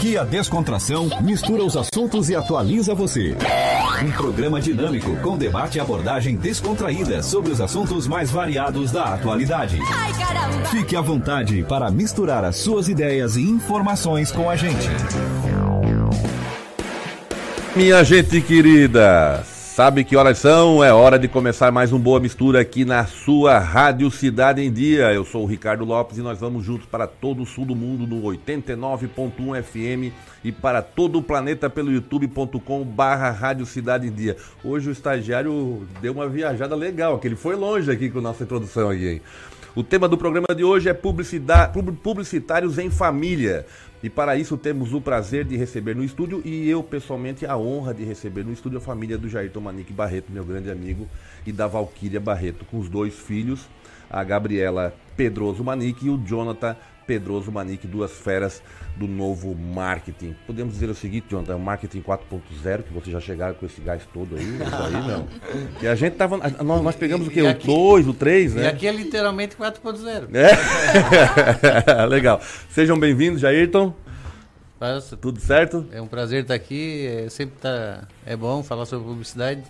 Aqui a descontração mistura os assuntos e atualiza você. Um programa dinâmico com debate e abordagem descontraída sobre os assuntos mais variados da atualidade. Ai, caramba! Fique à vontade para misturar as suas ideias e informações com a gente. Minha gente querida, sabe que horas são? É hora de começar mais um Boa Mistura aqui na sua Rádio Cidade em Dia. Eu sou o Ricardo Lopes e nós vamos juntos para todo o sul do mundo no 89.1 FM e para todo o planeta pelo youtube.com barra Rádio Cidade em Dia. Hoje o estagiário deu uma viajada legal, que ele foi longe aqui com a nossa introdução aqui? O tema do programa de hoje é publicidade, publicitários em família. E para isso temos o prazer de receber no estúdio e eu pessoalmente a honra de receber no estúdio a família do Jairton Manique Barreto, meu grande amigo, e da Valquíria Barreto, com os dois filhos, a Gabriela Pedroso Manique e o Jonathan Pedroso Manique, duas feras do novo marketing. Podemos dizer o seguinte, Jonathan, é o marketing 4.0, que vocês já chegaram com esse gás todo aí, isso aí não. E a gente tava, nós, nós pegamos o quê? O 2, o 3, né? E aqui é literalmente 4.0. É. Legal. Sejam bem-vindos, Jairton. Mas Tudo certo? É um prazer estar aqui, é, sempre tá, é bom falar sobre publicidade,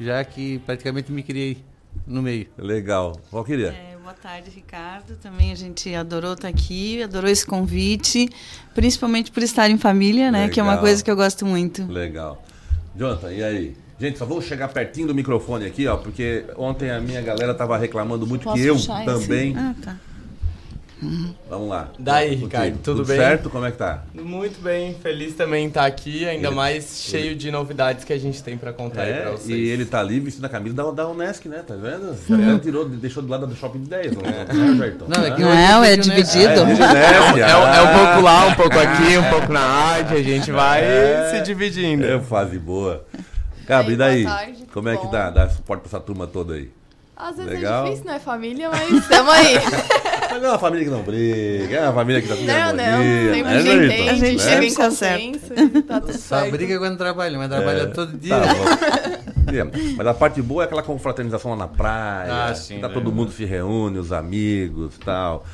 já que praticamente me criei no meio. Legal. Valquíria. É, boa tarde, Ricardo. Também a gente adorou estar aqui, adorou esse convite, principalmente por estar em família, né? Que é uma Legal. coisa que eu gosto muito. Legal. Jonathan, e aí? Gente, só vou chegar pertinho do microfone aqui, ó, porque ontem a minha galera tava reclamando muito Posso que eu também. Ah, tá. Vamos lá. Daí, Contigo. Ricardo, tudo bem? certo? Como é que tá? Muito bem, feliz também estar aqui, ainda Ele- mais cheio de novidades que a gente tem pra contar aí pra É, vocês. e ele tá ali vestindo a camisa da, da Unesc, né? Tá vendo? Já tirou, deixou do lado do shopping de 10, não é, não é, Jairton? Não, é que Não é, é né? dividido. É, de Unesc, É, um- é um pouco lá, um pouco aqui, um pouco na arte, a gente vai É. se dividindo. É fase boa. Gabi, e Aí, daí? boa tarde, Como é que bom. dá? Dá suporte pra essa turma toda aí. Às vezes Legal. é difícil, não é família, mas estamos aí. Mas não é uma família que não briga, é uma família que tá tudo não, harmonia, não. Sempre né, a gente entende, A gente chega em consenso e tá tudo Só certo. briga quando trabalha, mas trabalha É, todo dia. Tá bom. É, Mas a parte boa é aquela confraternização lá na praia. Ah, sim, tá né? todo mundo se reúne, os amigos tal.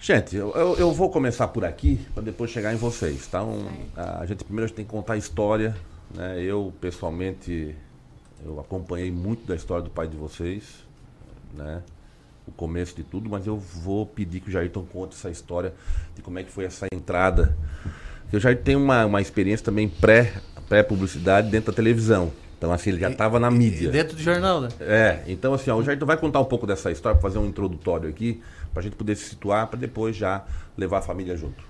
Gente, eu, eu- eu vou começar por aqui para depois chegar em vocês. Tá? Um, a gente primeiro a gente tem que contar a história. Né? Eu, pessoalmente, eu acompanhei muito da história do pai de vocês. Né? O começo de tudo, mas eu vou pedir que o Jairton conte essa história de como é que foi essa entrada. Eu já tenho uma, uma experiência também pré- pré-publicidade dentro da televisão. Então, assim, ele já estava na E mídia. dentro do jornal, né? É, então assim, ó, o Jairton vai contar um pouco dessa história, fazer um introdutório aqui, pra gente poder se situar, pra depois já levar a família junto.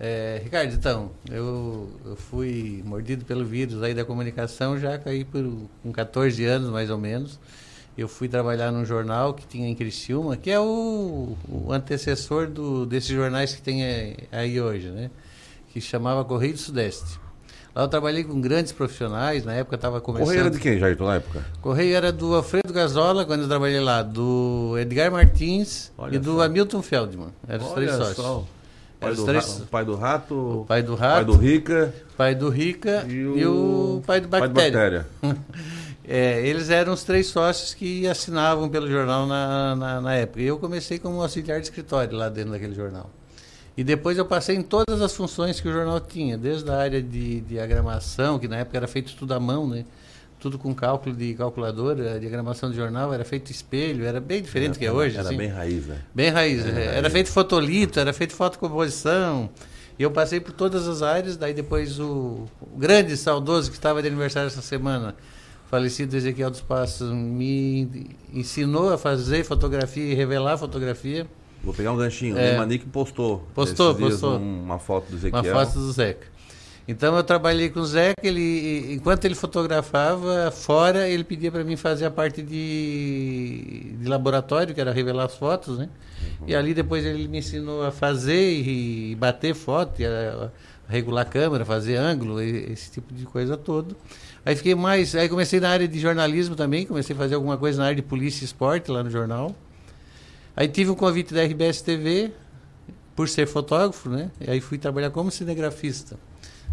É, Ricardo, então, eu, eu fui mordido pelo vírus aí da comunicação já caí por, com 14 anos, mais ou menos. Eu fui trabalhar num jornal que tinha em Criciúma, que é o, o antecessor do, desses jornais que tem aí- hoje, né? Que chamava Correio do Sudeste. Lá eu trabalhei com grandes profissionais, na época estava começando... Correio era de quem, Jairton, na época? Correio era do Alfredo Gazola, quando eu trabalhei lá, do Edgar Martins Olha e do só. Hamilton Feldman. Eram os três sócios. só, o Pai do, três, ra- o pai do rato, o pai do o pai rato, do Rica pai do Rica e e o, o, pai do pai do Bactéria. É, eles eram os três sócios que assinavam pelo jornal na, na, na época. E eu comecei como auxiliar de escritório lá dentro daquele jornal. E depois eu passei em todas as funções que o jornal tinha, desde a área de diagramação, que na época era feito tudo à mão, né? Tudo com cálculo de calculadora, a diagramação de jornal era feito espelho, era bem diferente do que é hoje. Era assim. bem raiz, né? Bem raiz. é. Era feito fotolito, era feito fotocomposição. E eu passei por todas as áreas, daí depois o, o grande saudoso que estava de aniversário essa semana, falecido Ezequiel dos Passos, me ensinou a fazer fotografia e revelar fotografia. Vou pegar um ganchinho. É. O Manique postou. Postou, postou. um- uma foto do Uma Ezequiel. foto do Zeca. Então eu trabalhei com o Zeca, ele, enquanto ele fotografava fora, ele pedia para mim fazer a parte de, de laboratório, que era revelar as fotos, né? E ali depois ele me ensinou a fazer e, bater foto, e a, a regular a câmera, fazer ângulo, e- esse tipo de coisa todo. Aí fiquei mais, aí comecei na área de jornalismo também, comecei a fazer alguma coisa na área de polícia e esporte lá no jornal. Aí tive um convite da RBS TV, por ser fotógrafo, né? E aí fui trabalhar como cinegrafista.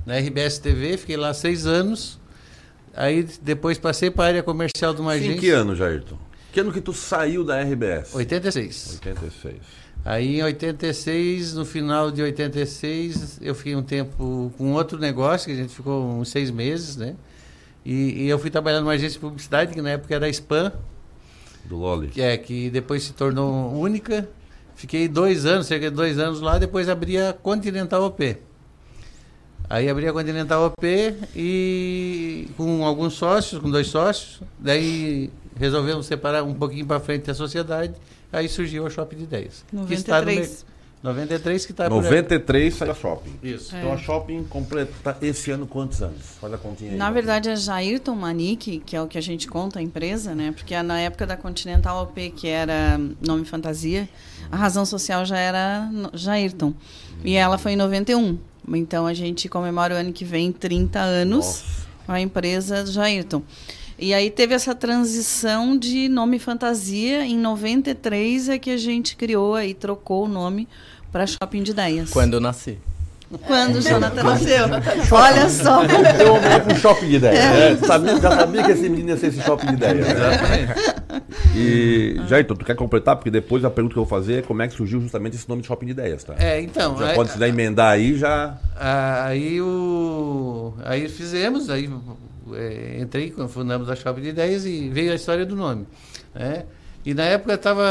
Na RBS TV, fiquei lá seis anos. Aí depois passei para a área comercial de uma Sim, agência. que ano, Jairton? Que ano que tu saiu da RBS? 86. 86. Aí em 86, no final de 86, eu fiquei um tempo com outro negócio, que a gente ficou uns seis meses, né? E, e eu fui trabalhar numa agência de publicidade, que na época era a Spam, Do Loli. que é que depois se tornou única. Fiquei dois anos, cerca de dois anos lá, depois abri a Continental OP. Aí abri a Continental OP e com alguns sócios, com dois sócios, daí resolvemos separar um pouquinho para frente a sociedade, aí surgiu a Shopping de Ideias. Que está no 93. mer- 93 que está por aí. 93 sai a shopping. Isso. Então a shopping completa esse ano quantos anos? Faz a continha aí. Na verdade, é Jairton Manique, que é o que a gente conta a empresa, né? Porque é na época da Continental OP, que era nome fantasia, a razão social já era Jairton. E ela foi em 91. Então a gente comemora o ano que vem 30 anos Nossa. com a empresa Jairton. E aí teve essa transição de nome fantasia. Em 93 é que a gente criou aí, trocou o nome para Shopping de Ideias. Quando eu nasci. Quando o Jonathan nasceu. Olha só. Eu com shopping de ideia. né? Sabia, já sabia que esse menino ia ser esse shopping de ideia. né? Exatamente. E, Jairton, tu quer completar? Porque depois a pergunta que eu vou fazer é como é que surgiu justamente esse nome de shopping de ideias, tá? É, então. Já aí- pode se dar emendar aí, já. Ah, Aí o aí fizemos, aí é, entrei, quando fundamos a Shopping de Ideias e veio a história do nome. Né? E na época estava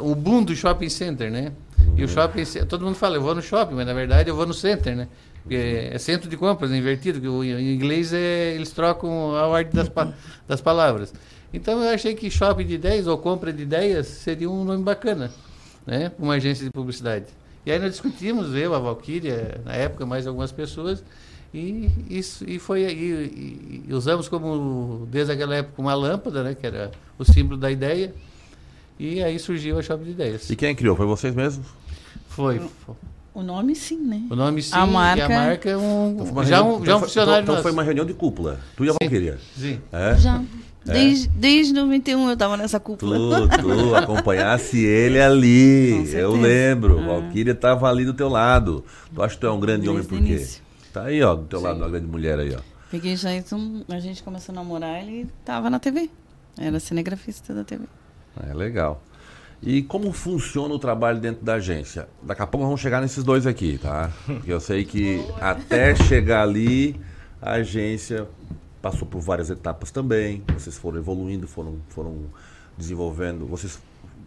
o boom do shopping center, né? E o shopping, ce- todo mundo fala, eu vou no shopping, mas na verdade eu vou no center, né? Porque é centro de compras, né? invertido, que em inglês é, eles trocam a ordem das, pa- das palavras. Então eu achei que shopping de ideias ou compra de ideias seria um nome bacana, né? Para uma agência de publicidade. E aí nós discutimos, eu, a Valkyria, na época, mais algumas pessoas, e, isso, e foi aí, e, e usamos como, desde aquela época, uma lâmpada, né? Que era o símbolo da ideia. E aí surgiu a Shopping de Ideias. E quem criou? Foi vocês mesmos? Foi. foi. O nome sim, né? O nome sim, A marca- e a marca é um, Então já, reunião- um, já um foi- funcionário Então, nosso. foi uma reunião de cúpula. Tu e a Valquíria. Sim. É? Já. Desde, desde 91 eu tava nessa cúpula. Tu, tu acompanhasse ele ali. Eu lembro. Ah. Valquíria estava ali do teu lado. Tu acha que tu é um grande homem Desde por o quê? início. Tá aí, ó, do teu Sim. lado, uma grande mulher aí, ó. Peguei Jairton, a gente começou a namorar, ele tava na TV. Era cinegrafista da TV. É legal. E como funciona o trabalho dentro da agência? Daqui a pouco nós vamos chegar nesses dois aqui, tá? Porque eu sei que até chegar ali, a agência passou por várias etapas também. Vocês foram evoluindo, foram, foram desenvolvendo. Vocês,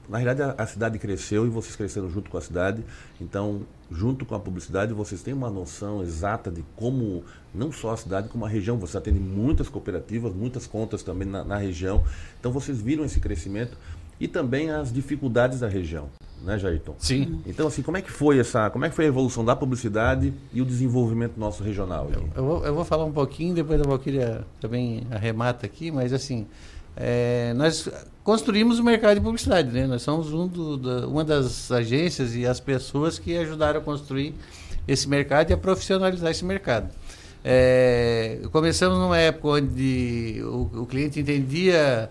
na realidade, a, a cidade cresceu e vocês cresceram junto com a cidade. Então, junto com a publicidade, vocês têm uma noção exata de como, não só a cidade, como a região. Vocês atendem muitas cooperativas, muitas contas também na, na região. Então, vocês viram esse crescimento e também as dificuldades da região, né, Jairton? Sim. Então, assim, como é que foi essa, como é que foi a evolução da publicidade e o desenvolvimento nosso regional? aqui? Eu vou, eu vou falar um pouquinho, depois a Valkyria também arremata aqui, mas assim, é, nós construímos o mercado de publicidade, né? Nós somos um do- da- uma das agências e as pessoas que ajudaram a construir esse mercado e a profissionalizar esse mercado. É, começamos numa época onde o, o cliente entendia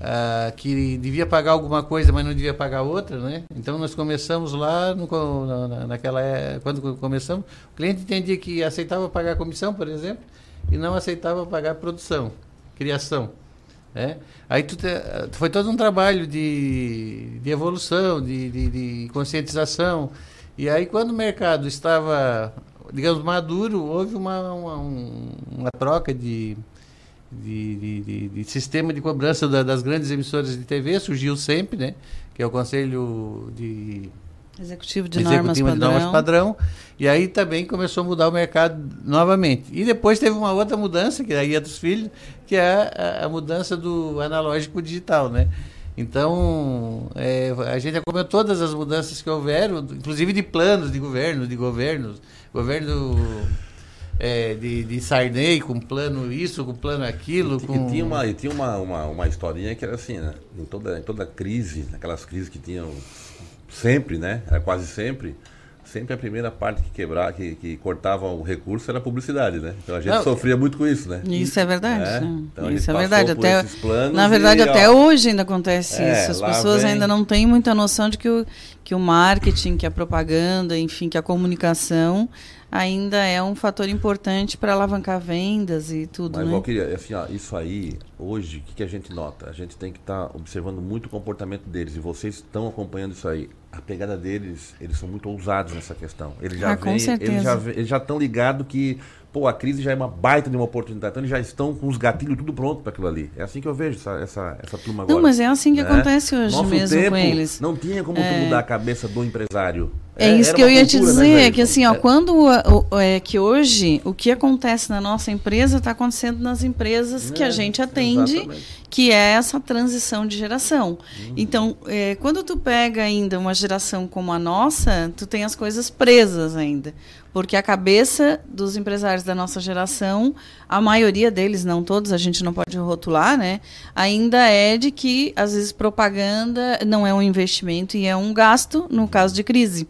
ah, que devia pagar alguma coisa, mas não devia pagar outra, né? Então nós começamos lá no na- na- naquela é- quando co- começamos, o cliente entendia que aceitava pagar comissão, por exemplo, e não aceitava pagar produção, criação. Né? Aí tu te- foi todo um trabalho de, de evolução, de, de- de conscientização. E aí quando o mercado estava, digamos, maduro, houve uma, uma, um- uma troca de, de, de- de- de sistema de cobrança da- das grandes emissoras de TV, surgiu sempre, né? que é o Conselho de Executivo de normas Executivo de padrão. normas padrão. E aí também começou a mudar o mercado novamente. E depois teve uma outra mudança, que aí é dos filhos, que é a, a mudança do analógico digital, né? Então, é, a gente acompanhou todas as mudanças que houveram, inclusive de planos de governo, de governos, governo é, de, de Sarney com plano isso, com plano aquilo. E, com... e tinha, uma, e tinha uma, uma, uma historinha que era assim, né? Em toda, em toda crise, aquelas crises que tinham sempre, né? Era quase sempre. Sempre a primeira parte que quebrava, que, que cortava o recurso era a publicidade, né? Então a gente Não, sofria muito com isso, né? Isso é verdade. É, então isso é verdade. Até, na verdade, e, até ó, hoje ainda acontece é, isso. As pessoas vem- ainda não têm muita noção de que o, que o marketing, que a propaganda, enfim, que a comunicação ainda é um fator importante para alavancar vendas e tudo, Mas, né? Valquíria, assim, ó, isso aí, hoje, o que, que a gente nota? A gente tem que estar observando muito o comportamento deles. E vocês estão acompanhando isso aí. A pegada deles, eles são muito ousados nessa questão. Eles já Ah, certeza. Eles já, eles já estão ligados que, pô, a crise já é uma baita de uma oportunidade. Então, eles já estão com os gatilhos tudo pronto para aquilo ali. É assim que eu vejo essa, essa, essa turma agora. Não, mas é assim que né? acontece hoje Nosso mesmo com eles. Não tinha como tu mudar a cabeça do empresário. É isso era que eu ia te cultura, né, dizer, é Jair? que assim, ó, É- quando é que hoje o que acontece na nossa empresa está acontecendo nas empresas que a É, gente atende, exatamente. que é essa transição de geração. Então, é, quando tu pega ainda uma geração como a nossa, tu tem as coisas presas ainda. Porque a cabeça dos empresários da nossa geração, a maioria deles, não todos, a gente não pode rotular, né? Ainda é de que, às vezes, propaganda não é um investimento e é um gasto no caso de crise.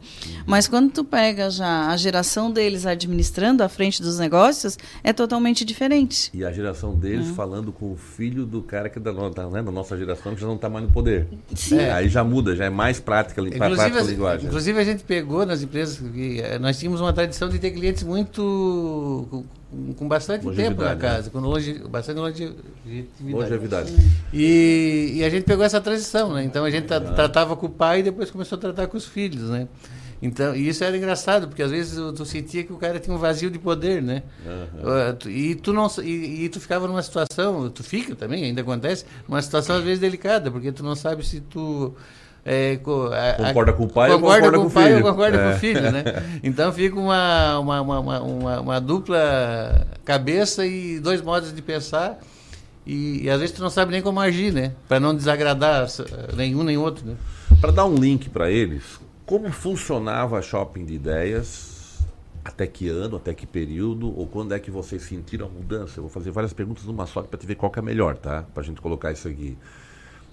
Mas quando tu pega já a geração deles administrando à frente dos negócios, é totalmente diferente. E a geração deles falando com o filho do cara que é da, né, da nossa geração que já não está mais no poder. Sim. É, aí já muda, já é mais prática, pra- prática a Inclusive, linguagem. inclusive a gente pegou nas empresas que eh, nós tínhamos uma tradição de ter clientes muito com, com bastante tempo na né? casa, com longe, bastante longevidade. Longevidade. E, e a gente pegou essa transição, né? Então a gente tra- tratava com o pai e depois começou a tratar com os filhos, né? Então, e isso era engraçado, porque às vezes tu, sentia que o cara tinha um vazio de poder, né? Uh, tu- E tu não e, e tu ficava numa situação, tu fica também, ainda acontece, numa situação às vezes delicada, porque tu não sabe se tu é, co- a- a- Concorda com o pai ou concorda concorda com o pai ou filho. concorda com o filho, né? Então fica uma, uma, uma, uma, uma- dupla cabeça e dois modos de pensar. E, e às vezes tu não sabe nem como agir, né? Para não desagradar nenhum nem outro, né? Para dar um link para eles, como funcionava a Shopping de Ideias? Até que ano, até que período, ou quando é que vocês sentiram a mudança? Eu vou fazer várias perguntas numa só para te ver qual que é melhor, tá? Pra gente colocar isso aqui.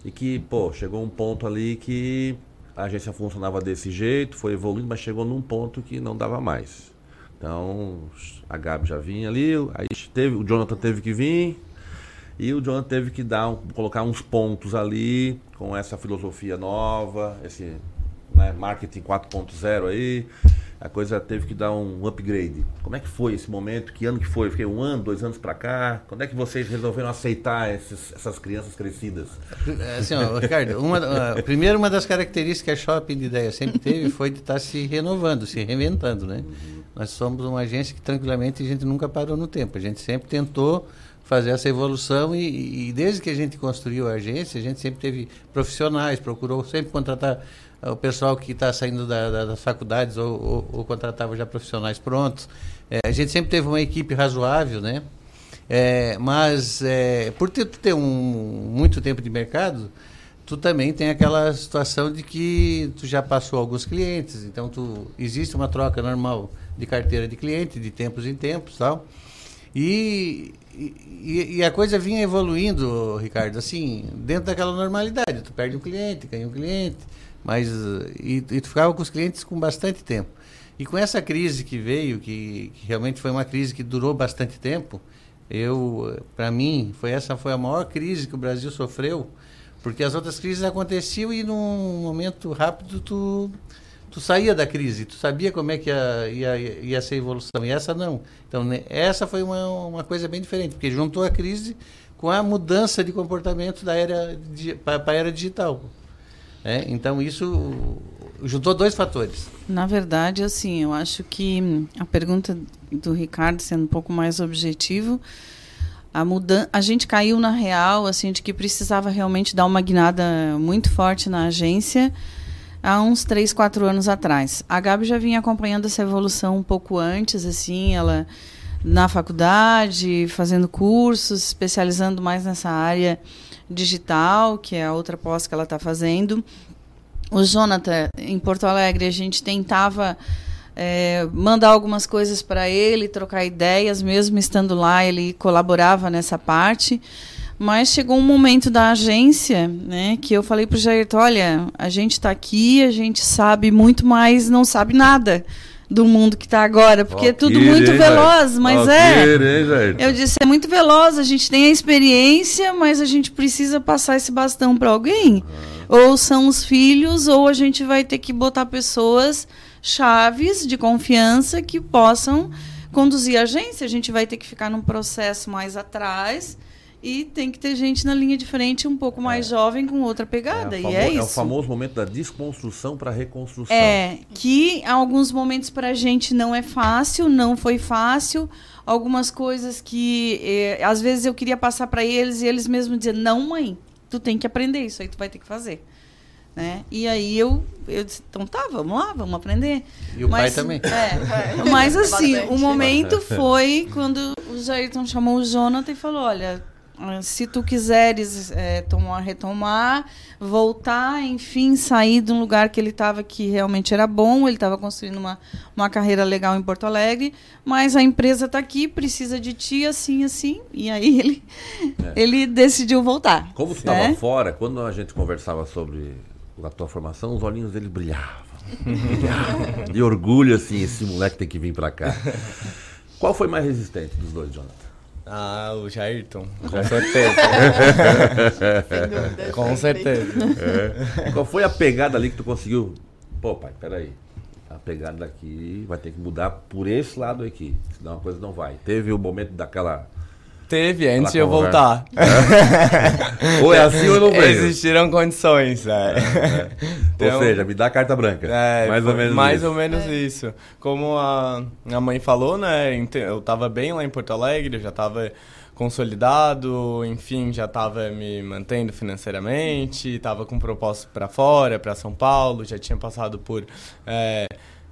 E que, pô, chegou um ponto ali que a agência funcionava desse jeito, foi evoluindo, mas chegou num ponto que não dava mais. Então, a Gabi já vinha ali, aí teve, o Jonathan teve que vir, e o Jonathan teve que dar colocar uns pontos ali com essa filosofia nova, esse né, marketing 4.0 aí. A coisa teve que dar um upgrade. Como é que foi esse momento? Que ano que foi? Fiquei um ano, dois anos pra cá? Quando é que vocês resolveram aceitar esses- essas crianças crescidas? Assim, ó, Ricardo, uma, primeiro uma das características que a Shopping de Ideia sempre teve foi de estar se renovando, se reinventando, né? Nós somos uma agência que tranquilamente a gente nunca parou no tempo. A gente sempre tentou fazer essa evolução e, e desde que a gente construiu a agência, a gente sempre teve profissionais, procurou sempre contratar ah, o pessoal que está saindo da- da- das faculdades ou, ou- ou contratava já profissionais prontos. Eh, a gente sempre teve uma equipe razoável, né? É, mas é, por ter, ter um, muito tempo de mercado, tu também tem aquela situação de que tu já passou alguns clientes, então tu existe uma troca normal de carteira de cliente, de tempos em tempos, tal. E, e, e a coisa vinha evoluindo, Ricardo, assim, dentro daquela normalidade. Tu perde um cliente, ganha um cliente, mas e, e tu ficava com os clientes com bastante tempo. E com essa crise que veio, que, que realmente foi uma crise que durou bastante tempo, eu, para mim, foi essa foi a maior crise que o Brasil sofreu, porque as outras crises aconteciam e num momento rápido tu tu saía da crise, tu sabia como é que ia, ia, ia ser a evolução, e essa não. Então, né, essa foi uma, uma coisa bem diferente, porque juntou a crise com a mudança de comportamento da era para a era digital. né? então, isso juntou dois fatores. Na verdade, assim, eu acho que a pergunta do Ricardo, sendo um pouco mais objetivo, a mudança, a gente caiu na real, assim, de que precisava realmente dar uma guinada muito forte na agência há uns três, quatro anos atrás. A Gabi já vinha acompanhando essa evolução um pouco antes, assim, ela na faculdade, fazendo cursos, especializando mais nessa área digital, que é a outra pós que ela está fazendo. O Jonathan, em Porto Alegre, a gente tentava é, mandar algumas coisas para ele, trocar ideias, mesmo estando lá, ele colaborava nessa parte. Mas chegou um momento da agência, né, que eu falei para o Jair, olha, a gente está aqui, a gente sabe muito mais, não sabe nada do mundo que está agora, porque é tudo muito hein, veloz, mas Ok, é. hein? Eu disse, é muito veloz, a gente tem a experiência, mas a gente precisa passar esse bastão para alguém. Ou são os filhos, ou a gente vai ter que botar pessoas chaves de confiança que possam conduzir a agência. A gente vai ter que ficar num processo mais atrás e tem que ter gente na linha de frente um pouco mais jovem com outra pegada. o e é isso. o famoso momento da desconstrução para reconstrução. É, que em alguns momentos para a gente não é fácil, não foi fácil. Algumas coisas que eh, às vezes eu queria passar para eles e eles mesmos diziam: Não, mãe, tu tem que aprender isso aí, tu vai ter que fazer. Né? E aí eu, eu disse: Então tá, vamos lá, vamos aprender. E o pai também. É, mas assim, Bastante. o momento foi quando o Jairton chamou o Jonathan e falou: Olha, se tu quiseres eh, tomar, retomar, voltar, enfim, sair de um lugar que ele estava que realmente era bom, ele estava construindo uma, uma carreira legal em Porto Alegre, mas a empresa está aqui, precisa de ti, assim, assim. E aí ele, ele decidiu voltar. Como tu estava né? fora, quando a gente conversava sobre a tua formação, os olhinhos dele brilhavam. brilhavam. De orgulho, assim, esse moleque tem que vir pra cá. Qual foi mais resistente dos dois, Jonathan? Ah, o Jairton, com certeza. Dúvida. com certeza. Qual foi a pegada ali que tu conseguiu? Pô, pai, peraí. A pegada aqui vai ter que mudar por esse lado aqui. Senão a coisa não vai. Teve o momento daquela. Teve, antes de eu voltar. Ou é assim ou não veio. Existiram condições, é. Ou Então- seja, me dá a carta branca. É, mais ou menos Mais isso. ou menos isso. Como a, a mãe falou, né? Eu tava bem lá em Porto Alegre, eu já tava consolidado, enfim, já tava me mantendo financeiramente, tava com propósito para fora, para São Paulo, já tinha passado por é,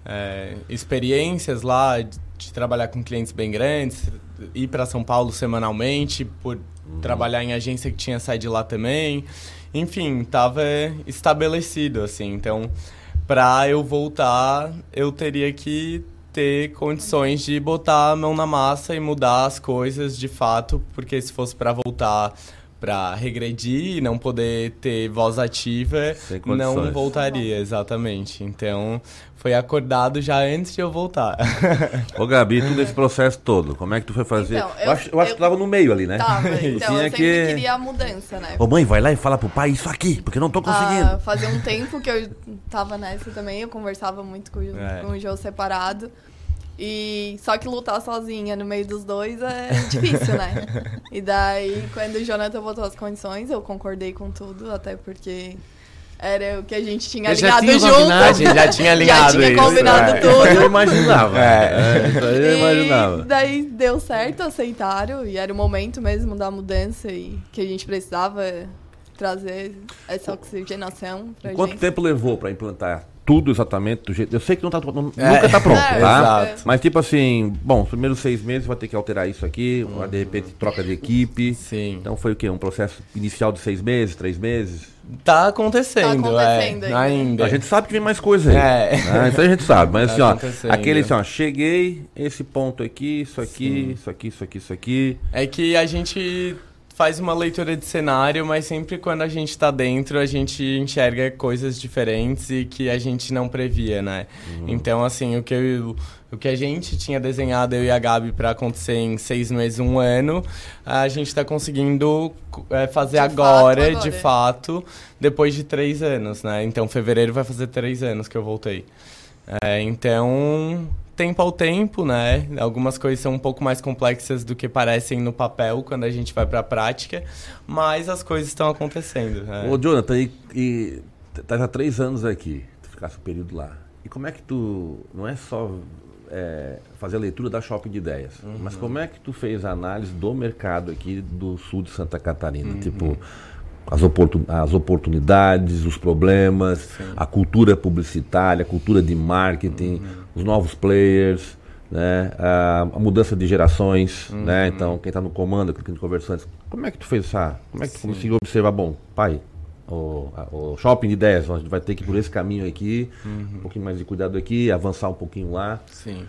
é, experiências lá de, de trabalhar com clientes bem grandes, ir para São Paulo semanalmente, por trabalhar em agência que tinha saído de lá também. Enfim, estava estabelecido, assim. Então, para eu voltar, eu teria que ter condições de botar a mão na massa e mudar as coisas de fato, porque se fosse para voltar para regredir e não poder ter voz ativa, não voltaria, exatamente. Então, foi acordado já antes de eu voltar. Ô Gabi, tudo esse processo todo, como é que tu foi fazer? Então, eu, eu- acho, eu acho que eu- tu tava no meio ali, né? Tava, então Tinha eu sempre que- queria a mudança, né? Ô mãe, vai lá e fala pro pai isso aqui, porque eu não tô conseguindo. Ah, fazia um tempo que eu tava nessa também, eu conversava muito com, o- É. com o João separado. E só que lutar sozinha no meio dos dois é difícil, né? E daí, quando o Jonathan botou as condições, eu concordei com tudo, até porque era o que a gente tinha Eles já alinhado tinham junto. combinado. A gente já tinha alinhado tinha isso, combinado é. tudo. eu imaginava. É. aí eu E imaginava. daí deu certo, aceitaram, e era o momento mesmo da mudança e que a gente precisava trazer essa oxigenação pra E quanto gente. tempo levou pra implantar tudo exatamente do jeito? Eu sei que não tá, não- É. nunca tá pronto, É, tá? exato. Mas tipo assim, bom, os primeiros seis meses vai ter que alterar isso aqui, de repente troca de equipe. Sim. Então foi o quê? Um processo inicial de seis meses, três meses? Tá acontecendo, Tá acontecendo é. ainda. ainda. A gente sabe que vem mais coisa aí. É. Ah, isso a gente sabe, mas Tá assim, ó, aquele assim, ó, cheguei, esse ponto aqui, isso aqui, isso aqui, isso aqui, isso aqui. É que a gente faz uma leitura de cenário, mas sempre quando a gente tá dentro, a gente enxerga coisas diferentes e que a gente não previa, né? Então, assim, o que, eu- o que a gente tinha desenhado, eu e a Gabi, para acontecer em seis meses, um ano, a gente tá conseguindo é, fazer De fato, agora, agora. de fato, depois de três anos, né? Então, fevereiro vai fazer três anos que eu voltei. É, então, tempo ao tempo, né? Algumas coisas são um pouco mais complexas do que parecem no papel quando a gente vai pra prática, mas as coisas estão acontecendo. né? Ô, Jonathan, e, e tá há três anos aqui, tu ficasse um período lá. E como é que tu, não é só é, fazer a leitura da Shopping de Ideias, mas como é que tu fez a análise do mercado aqui do sul de Santa Catarina? Tipo, as, oportun, as oportunidades, os problemas, a cultura publicitária, a cultura de marketing, os novos players, né? a, a mudança de gerações, né? Então, quem está no comando, aquilo que a gente conversou antes, como é que tu fez essa, como é que tu conseguiu observar, bom, pai, o, o shopping de ideias, a gente vai ter que ir por esse caminho aqui, um pouquinho mais de cuidado aqui, avançar um pouquinho lá. Sim.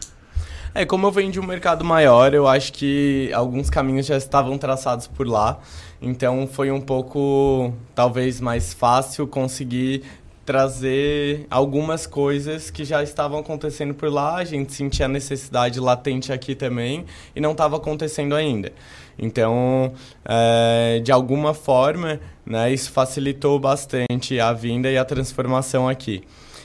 É, como eu venho de um mercado maior, eu acho que alguns caminhos já estavam traçados por lá. Então foi um pouco, talvez, mais fácil conseguir trazer algumas coisas que já estavam acontecendo por lá. A gente sentia a necessidade latente aqui também e não estava acontecendo ainda. Então, é, de alguma forma, né, isso facilitou bastante a vinda e a transformação aqui.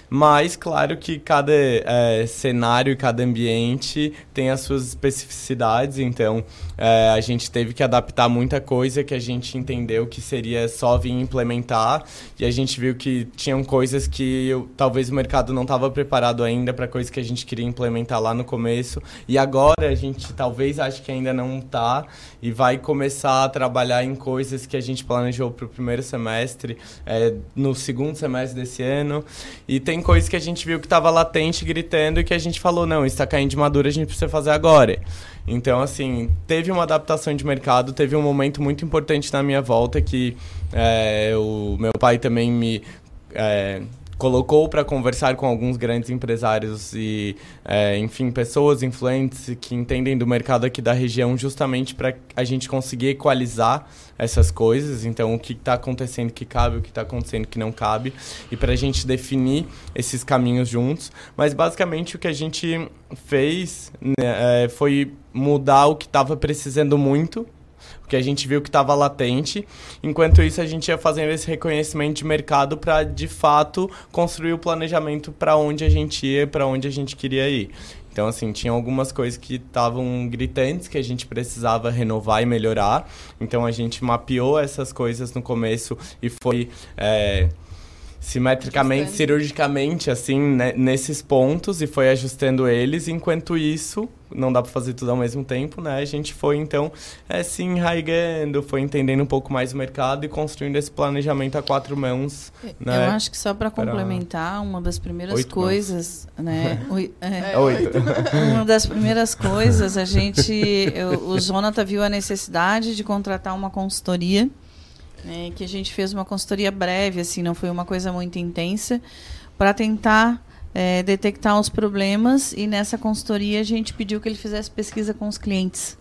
Mas, claro que cada é, cenário e cada ambiente tem as suas especificidades, então é, a gente teve que adaptar muita coisa que a gente entendeu que seria só vir implementar e a gente viu que tinham coisas que eu, talvez o mercado não estava preparado ainda para coisas que a gente queria implementar lá no começo e agora a gente talvez ache que ainda não está e vai começar a trabalhar em coisas que a gente planejou para o primeiro semestre, é, no segundo semestre desse ano e tem coisas que a gente viu que estava latente, gritando, e que a gente falou, não, está caindo de madura, a gente precisa fazer agora. Então, assim, teve uma adaptação de mercado, teve um momento muito importante na minha volta que é, o meu pai também me... É, colocou para conversar com alguns grandes empresários e, é, enfim, pessoas influentes que entendem do mercado aqui da região, justamente para a gente conseguir equalizar essas coisas. Então, o que está acontecendo que cabe, o que está acontecendo que não cabe, e para a gente definir esses caminhos juntos. Mas, basicamente, o que a gente fez né, é, foi mudar o que estava precisando muito porque a gente viu que estava latente. Enquanto isso, a gente ia fazendo esse reconhecimento de mercado para, de fato, construir o planejamento para onde a gente ia, para onde a gente queria ir. Então, assim, tinha algumas coisas que estavam gritantes que a gente precisava renovar e melhorar. Então, a gente mapeou essas coisas no começo e foi. É, simetricamente, ajustando. cirurgicamente, assim, né, nesses pontos e foi ajustando eles. Enquanto isso, não dá para fazer tudo ao mesmo tempo, né? A gente foi, então, é, se enraigando, foi entendendo um pouco mais o mercado e construindo esse planejamento a quatro mãos. Né? Eu acho que só para complementar, uma das primeiras Oito coisas, mãos. né? é, é, Oito. Uma das primeiras coisas, a gente, eu, o Jonathan viu a necessidade de contratar uma consultoria né, que a gente fez uma consultoria breve, assim, não foi uma coisa muito intensa, para tentar é, detectar os problemas e nessa consultoria a gente pediu que ele fizesse pesquisa com os clientes.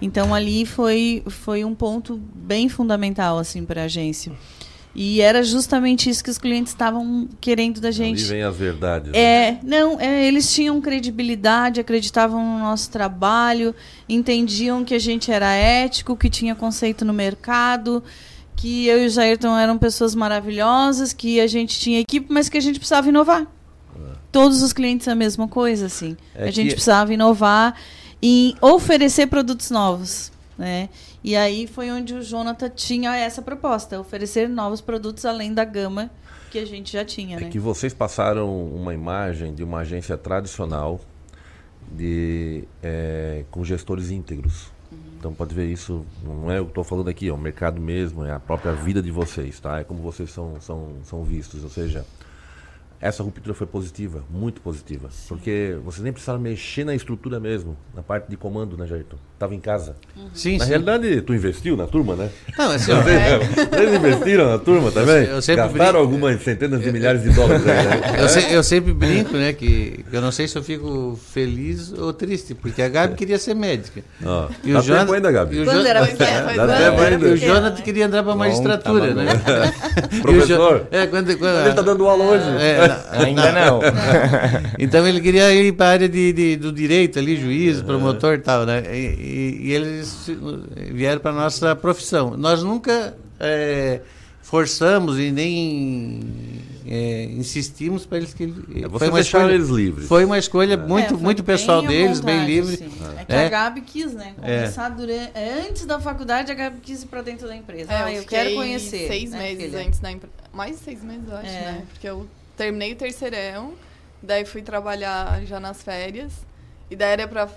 Então ali foi, foi um ponto bem fundamental assim para a agência. E era justamente isso que os clientes estavam querendo da gente. Ali vem as verdades. É, né? não, é, eles tinham credibilidade, acreditavam no nosso trabalho, entendiam que a gente era ético, que tinha conceito no mercado que eu e o Jairton eram pessoas maravilhosas, que a gente tinha equipe, mas que a gente precisava inovar. É. Todos os clientes a mesma coisa, assim. É a gente precisava inovar e oferecer produtos novos, né? E aí foi onde o Jonathan tinha essa proposta, oferecer novos produtos além da gama que a gente já tinha, é né? que vocês passaram uma imagem de uma agência tradicional de é, com gestores íntegros. Então pode ver isso, não é eu que estou falando aqui, é o mercado mesmo, é a própria vida de vocês, tá? É como vocês são, são, são vistos, ou seja, essa ruptura foi positiva, muito positiva. Sim. Porque vocês nem precisaram mexer na estrutura mesmo, na parte de comando, né, Jairton? Tava em casa. Uhum. Sim, na sim. realidade, tu investiu na turma, né? Não, assim, vocês, vocês investiram na turma também? Eu, eu sempre Gastaram brinco, algumas centenas de milhares de dólares. Aí, né? eu, se, eu, sempre brinco, né, que eu não sei se eu fico feliz ou triste, porque a Gabi queria ser médica. Oh, e o Jonathan, ainda, Gabi. E o Quando era E o Jonathan queria entrar para magistratura, Bom, tá né? Professor, é, quando, quando, ele está dando aula hoje. É, ainda não. Então ele queria ir para a área de, de, do direito ali, juiz, promotor e tal, né? E, e, e eles vieram para a nossa profissão. Nós nunca é, forçamos e nem é, insistimos para eles que é, foi uma escolha eles livres. Foi uma escolha é. muito é, muito pessoal deles, vontade, bem livre. Assim. É que a Gabi quis, né? Começar durante, antes da faculdade a Gabi quis ir para dentro da empresa. ah, eu, eu quero conhecer. Seis né, meses filha? antes da empresa. Mais de seis meses, eu acho, né? Porque eu terminei o terceirão, daí fui trabalhar já nas férias. E daí era pra.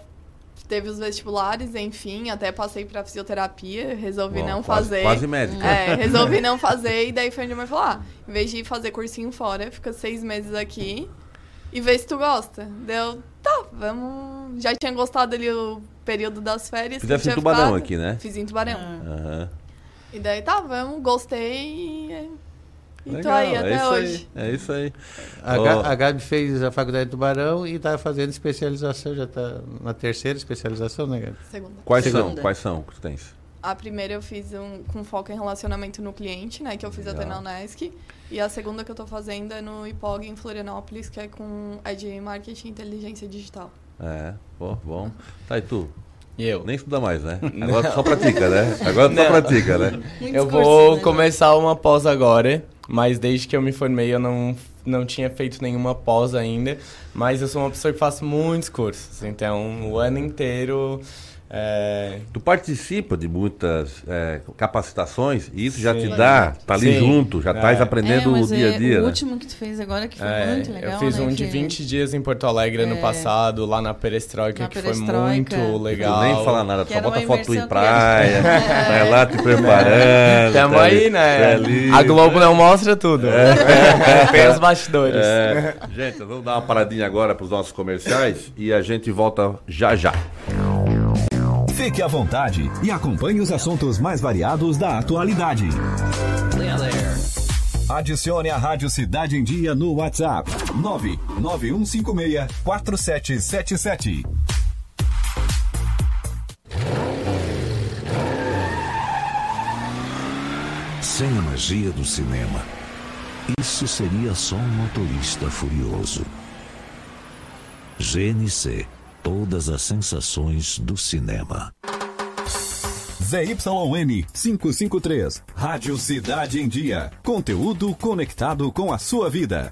Teve os vestibulares, enfim, até passei pra fisioterapia, resolvi Bom, não quase, fazer. Quase médica. É, resolvi não fazer, e daí foi onde a mãe falou: ah, em vez de fazer cursinho fora, fica seis meses aqui e vê se tu gosta. Deu, tá, vamos. Já tinha gostado ali o período das férias. Fizesse em Tubarão ficado. aqui, né? Fiz em Tubarão. Uhum. E daí, tá, vamos, gostei e e Legal, tô aí é até isso hoje. Aí, é isso aí. A, oh. a Gabi fez a faculdade de Tubarão e está fazendo especialização, já está na terceira especialização, né, Gabi? Segunda. Quais Segunda. são? Quais são que tu tens? A primeira eu fiz um, com foco em relacionamento no cliente, né? Que eu fiz Legal. até na Unesc. E a segunda que eu estou fazendo é no IPOG em Florianópolis, que é com é de marketing e inteligência digital. É, pô, bom. Tá, e tu? E eu? Nem estuda mais, né? Agora tu só pratica, né? Agora tu só pratica, né? Muitos eu vou começar uma pós agora, mas desde que eu me formei eu não não tinha feito nenhuma pós ainda, mas eu sou uma pessoa que faço muitos cursos, então o ano inteiro é... Tu participa de muitas é, capacitações e isso já Sim. te dá, tá ali Sim. junto, já É. estás aprendendo é, o dia a é, dia. O né? último que tu fez agora que foi É, muito legal, eu fiz né? um de que- 20 dias em Porto Alegre ano É. passado, lá na Perestroika, Na que Perestroika. foi muito legal. Tu nem fala nada, Que só bota foto em praia, vai lá te preparando. Tamo tá aí, ali, né? tá ali. A Globo não mostra tudo. Tem os bastidores. É. Gente, vamos dar uma paradinha agora para os nossos comerciais e a gente volta já já. Fique à vontade e acompanhe os assuntos mais variados da atualidade. Adicione a Rádio Cidade em Dia no WhatsApp 991564777. Sem a magia do cinema, isso seria só um motorista furioso. GNC Todas as sensações do cinema. ZYN 553. Rádio Cidade em Dia. Conteúdo conectado com a sua vida.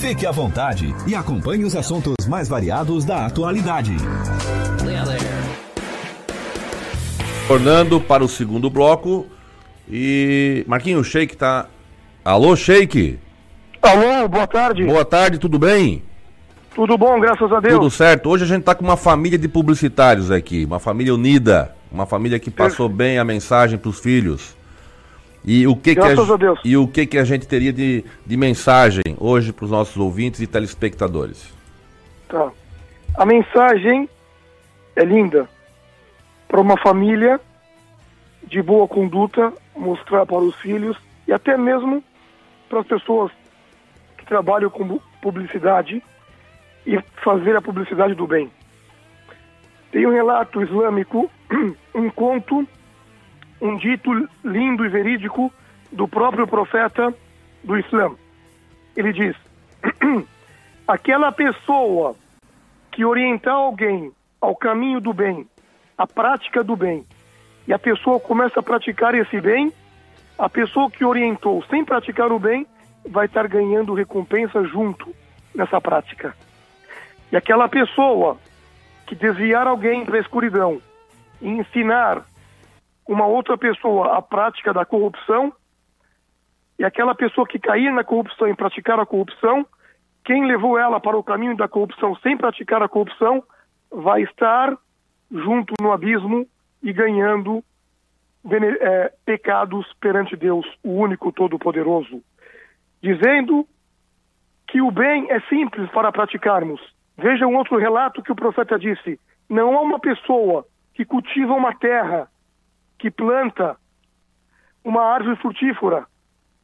Fique à vontade e acompanhe os assuntos mais variados da atualidade. Tornando para o segundo bloco. E. Marquinhos, o Sheik tá. Alô, Sheik? Alô, boa tarde. Boa tarde, tudo bem? Tudo bom, graças a Deus. Tudo certo. Hoje a gente tá com uma família de publicitários aqui, uma família unida, uma família que passou bem a mensagem para os filhos. E o que Graças que a Deus. e o que que a gente teria de, de mensagem hoje para os nossos ouvintes e telespectadores? Tá. A mensagem é linda. Para uma família de boa conduta, mostrar para os filhos e até mesmo para as pessoas que trabalham com publicidade e fazer a publicidade do bem. Tem um relato islâmico, um conto, um dito lindo e verídico do próprio profeta do Islã. Ele diz: aquela pessoa que orientar alguém ao caminho do bem, à prática do bem, e a pessoa começa a praticar esse bem, a pessoa que orientou sem praticar o bem vai estar ganhando recompensa junto nessa prática. E aquela pessoa que desviar alguém para a escuridão e ensinar uma outra pessoa a prática da corrupção, e aquela pessoa que cair na corrupção e praticar a corrupção, quem levou ela para o caminho da corrupção sem praticar a corrupção vai estar junto no abismo e ganhando eh, pecados perante Deus, o único Todo-Poderoso, dizendo que o bem é simples para praticarmos. Veja um outro relato que o profeta disse: não há uma pessoa que cultiva uma terra, que planta uma árvore frutífera,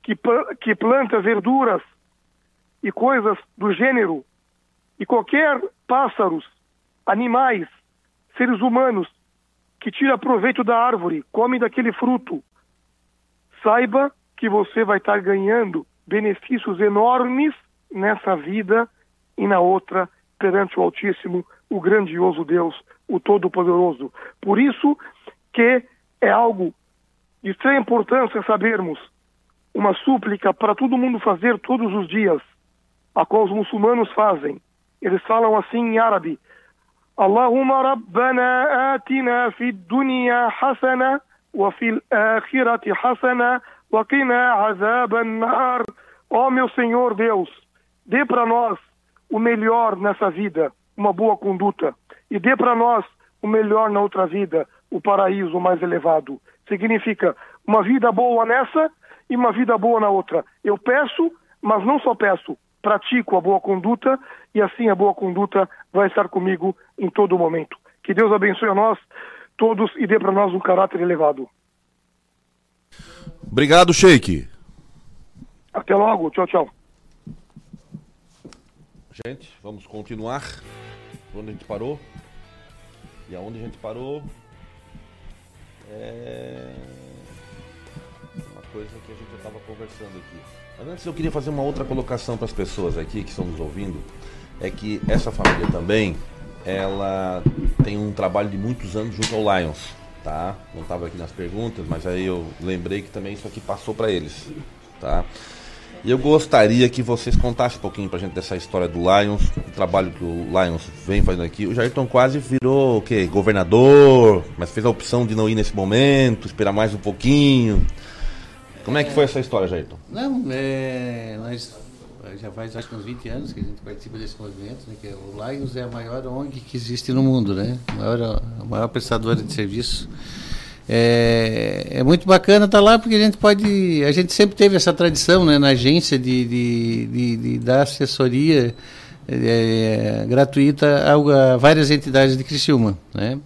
que, que planta verduras e coisas do gênero E qualquer pássaros, animais, seres humanos que tira proveito da árvore, come daquele fruto, saiba que você vai estar ganhando benefícios enormes nessa vida e na outra perante o Altíssimo, o grandioso Deus, o Todo-Poderoso. Por isso que é algo de extrema importância sabermos uma súplica para todo mundo fazer todos os dias, a qual os muçulmanos fazem. Eles falam assim em árabe: Allahumma rabbana atina fi dunya hasana wa fil akhirati hasana wa qina azaban nar. Ó meu Senhor Deus, dê para nós o melhor nessa vida, uma boa conduta, e dê para nós o melhor na outra vida, o paraíso mais elevado. Significa uma vida boa nessa e uma vida boa na outra. Eu peço, mas não só peço, pratico a boa conduta e assim a boa conduta vai estar comigo em todo momento. Que Deus abençoe a nós todos e dê para nós um caráter elevado. Obrigado, Sheik. Até logo. Tchau, tchau. Gente, vamos continuar. Onde a gente parou? E aonde a gente parou? É uma coisa que a gente já estava conversando aqui. Antes eu queria fazer uma outra colocação para as pessoas aqui que estão nos ouvindo. É que essa família também, ela tem um trabalho de muitos anos junto ao Lions, tá? Não estava aqui nas perguntas, mas aí eu lembrei que também isso aqui passou para eles, tá? E eu gostaria que vocês contassem um pouquinho pra gente dessa história do Lions, o trabalho que o Lions vem fazendo aqui. O Jairton quase virou o quê? Governador, mas fez a opção de não ir nesse momento, esperar mais um pouquinho. Como é que foi essa história, Jairton? Não, é, nós já faz acho que uns 20 anos que a gente participa desse movimento, né, que é, o Lions é a maior ONG que existe no mundo, né? A maior, a maior prestadora de serviço. É, é, muito bacana estar tá lá porque a gente pode. A gente sempre teve essa tradição né, na agência de, de, de, de dar assessoria é, gratuita a, a, várias entidades de Criciúma. Né?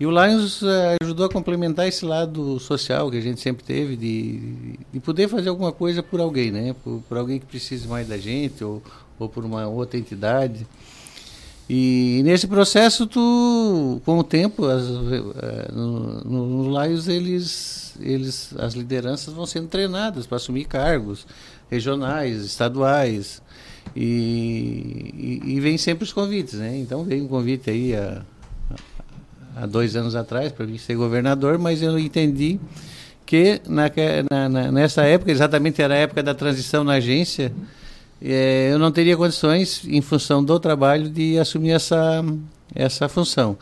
E o Lions é, ajudou a complementar esse lado social que a gente sempre teve de, de poder fazer alguma coisa por alguém, né? por, por alguém que precise mais da gente ou, ou por uma outra entidade. E nesse processo, tu, com o tempo, as, eh, no, no, no Laios, eles, eles, as lideranças vão sendo treinadas para assumir cargos regionais, estaduais. E, e, e, vem sempre os convites, né? Então veio um convite aí há, há dois anos atrás para mim ser governador, mas eu entendi que na, na, nessa época, exatamente era a época da transição na agência, é, eu não teria condições, em função do trabalho, de assumir essa, essa função.